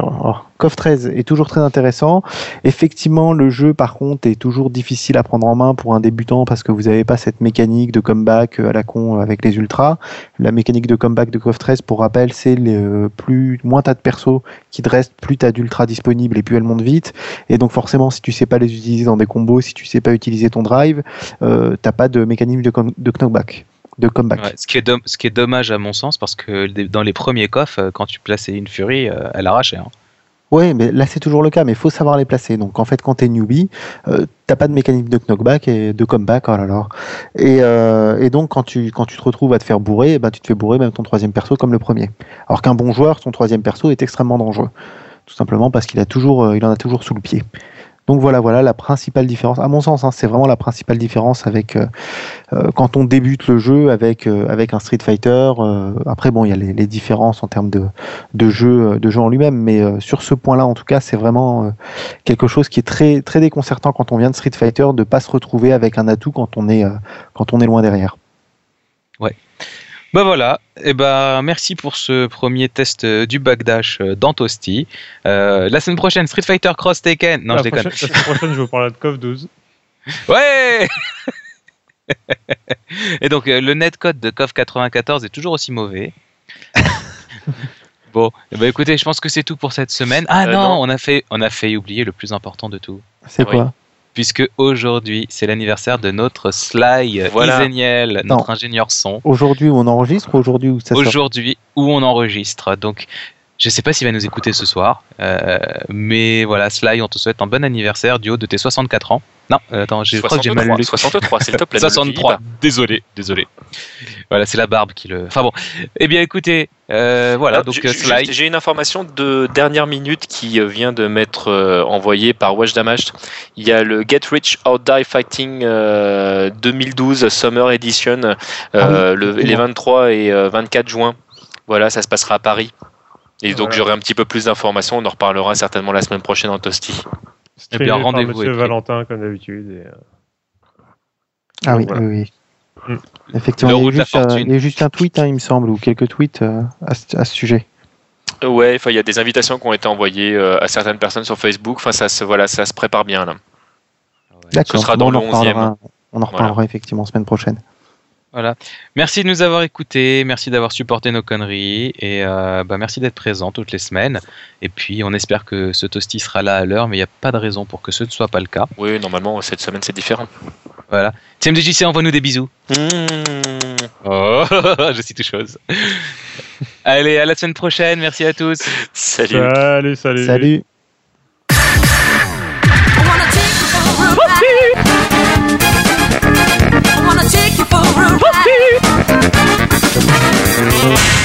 KOF 13 est toujours très intéressant. Effectivement, le jeu, par contre, est toujours difficile à prendre en main pour un débutant parce que vous n'avez pas cette mécanique de comeback à la con avec les ultras. La mécanique de comeback de KOF 13, pour rappel, c'est les plus moins t'as de persos qui te restent, plus t'as d'ultras disponibles et plus elles montent vite. Et donc forcément, si tu sais pas les utiliser dans des combos, si tu sais pas utiliser ton drive, euh, t'as pas de mécanisme de knockback de comeback. ce, qui est ce qui est dommage à mon sens parce que dans les premiers coffres, euh, quand tu plaçais une Fury, euh, elle arrachait. Hein. Ouais, mais là c'est toujours le cas, mais il faut savoir les placer. Donc en fait, quand t'es newbie, euh, t'as pas de mécanisme de knockback et de comeback, oh là là. Et, euh, et donc quand tu quand tu te retrouves à te faire bourrer, eh ben, tu te fais bourrer même ton troisième perso comme le premier. Alors qu'un bon joueur, son troisième perso est extrêmement dangereux, tout simplement parce qu'il a toujours, il en a toujours sous le pied. Donc voilà, voilà la principale différence. À mon sens, hein, c'est vraiment la principale différence avec euh, euh, quand on débute le jeu avec euh, avec un Street Fighter. après, bon, il y a les, différences en termes de de jeu de jeu en lui-même, mais sur ce point-là, en tout cas, c'est vraiment quelque chose qui est très très déconcertant quand on vient de Street Fighter de pas se retrouver avec un atout quand on est quand on est loin derrière. Ouais. Bah voilà, et eh ben merci pour ce premier test euh, du Bagdash euh, dans Toasty. Euh, la semaine prochaine, Street Fighter Cross Taken. Non, la je déconne. la semaine prochaine, je vous parler de KOF 12. Ouais Et donc, le netcode de KOF 94 est toujours aussi mauvais. bon, eh ben, écoutez, je pense que c'est tout pour cette semaine. Ah non, On, a fait, on a fait oublier le plus important de tout. C'est quoi? Puisque aujourd'hui c'est l'anniversaire de notre Sly voilà. Iseniel, notre ingénieur son. Aujourd'hui où on enregistre ou aujourd'hui où ça sort Aujourd'hui où on enregistre. Donc je ne sais pas s'il va nous écouter ce soir, euh, mais voilà, Sly, on te souhaite un bon anniversaire du haut de tes 64 ans. Non, euh, attends, je crois que j'ai mal lu. 63, c'est le top. 63, désolé, désolé. Voilà, c'est la barbe qui le. Enfin bon. Eh bien, écoutez, euh, voilà. donc Sly. J'ai une information de dernière minute qui vient de m'être envoyée par Watch Damaged. Il y a le Get Rich or Die Fighting 2012 Summer Edition ah le, les 23 et 24 juin. Voilà, ça se passera à Paris. Et donc j'aurai un petit peu plus d'informations. On en reparlera certainement la semaine prochaine en Toasty. Et bien rendez-vous. Monsieur Valentin comme d'habitude. Euh, ah oui, oui, oui. Mm. Effectivement, il y, a juste, euh, il y, a juste, un tweet, hein, il me semble, ou quelques tweets euh, à, ce, sujet. Ouais, il y a des invitations qui ont été envoyées à certaines personnes sur Facebook. Enfin, ça se, voilà, ça se prépare bien là. D'accord. Ce sera dans le 11e. On en reparlera effectivement semaine prochaine. Voilà. Merci de nous avoir écoutés, merci d'avoir supporté nos conneries et euh, bah, merci d'être présent toutes les semaines. Et puis on espère que ce toasty sera là à l'heure, mais il n'y a pas de raison pour que ce ne soit pas le cas. Oui, normalement cette semaine c'est différent. Voilà. TMDJC, envoie-nous des bisous. Mmh. Oh, je suis tout chose. Allez, à la semaine prochaine. Merci à tous. Salut. Salut, salut. Salut. Thank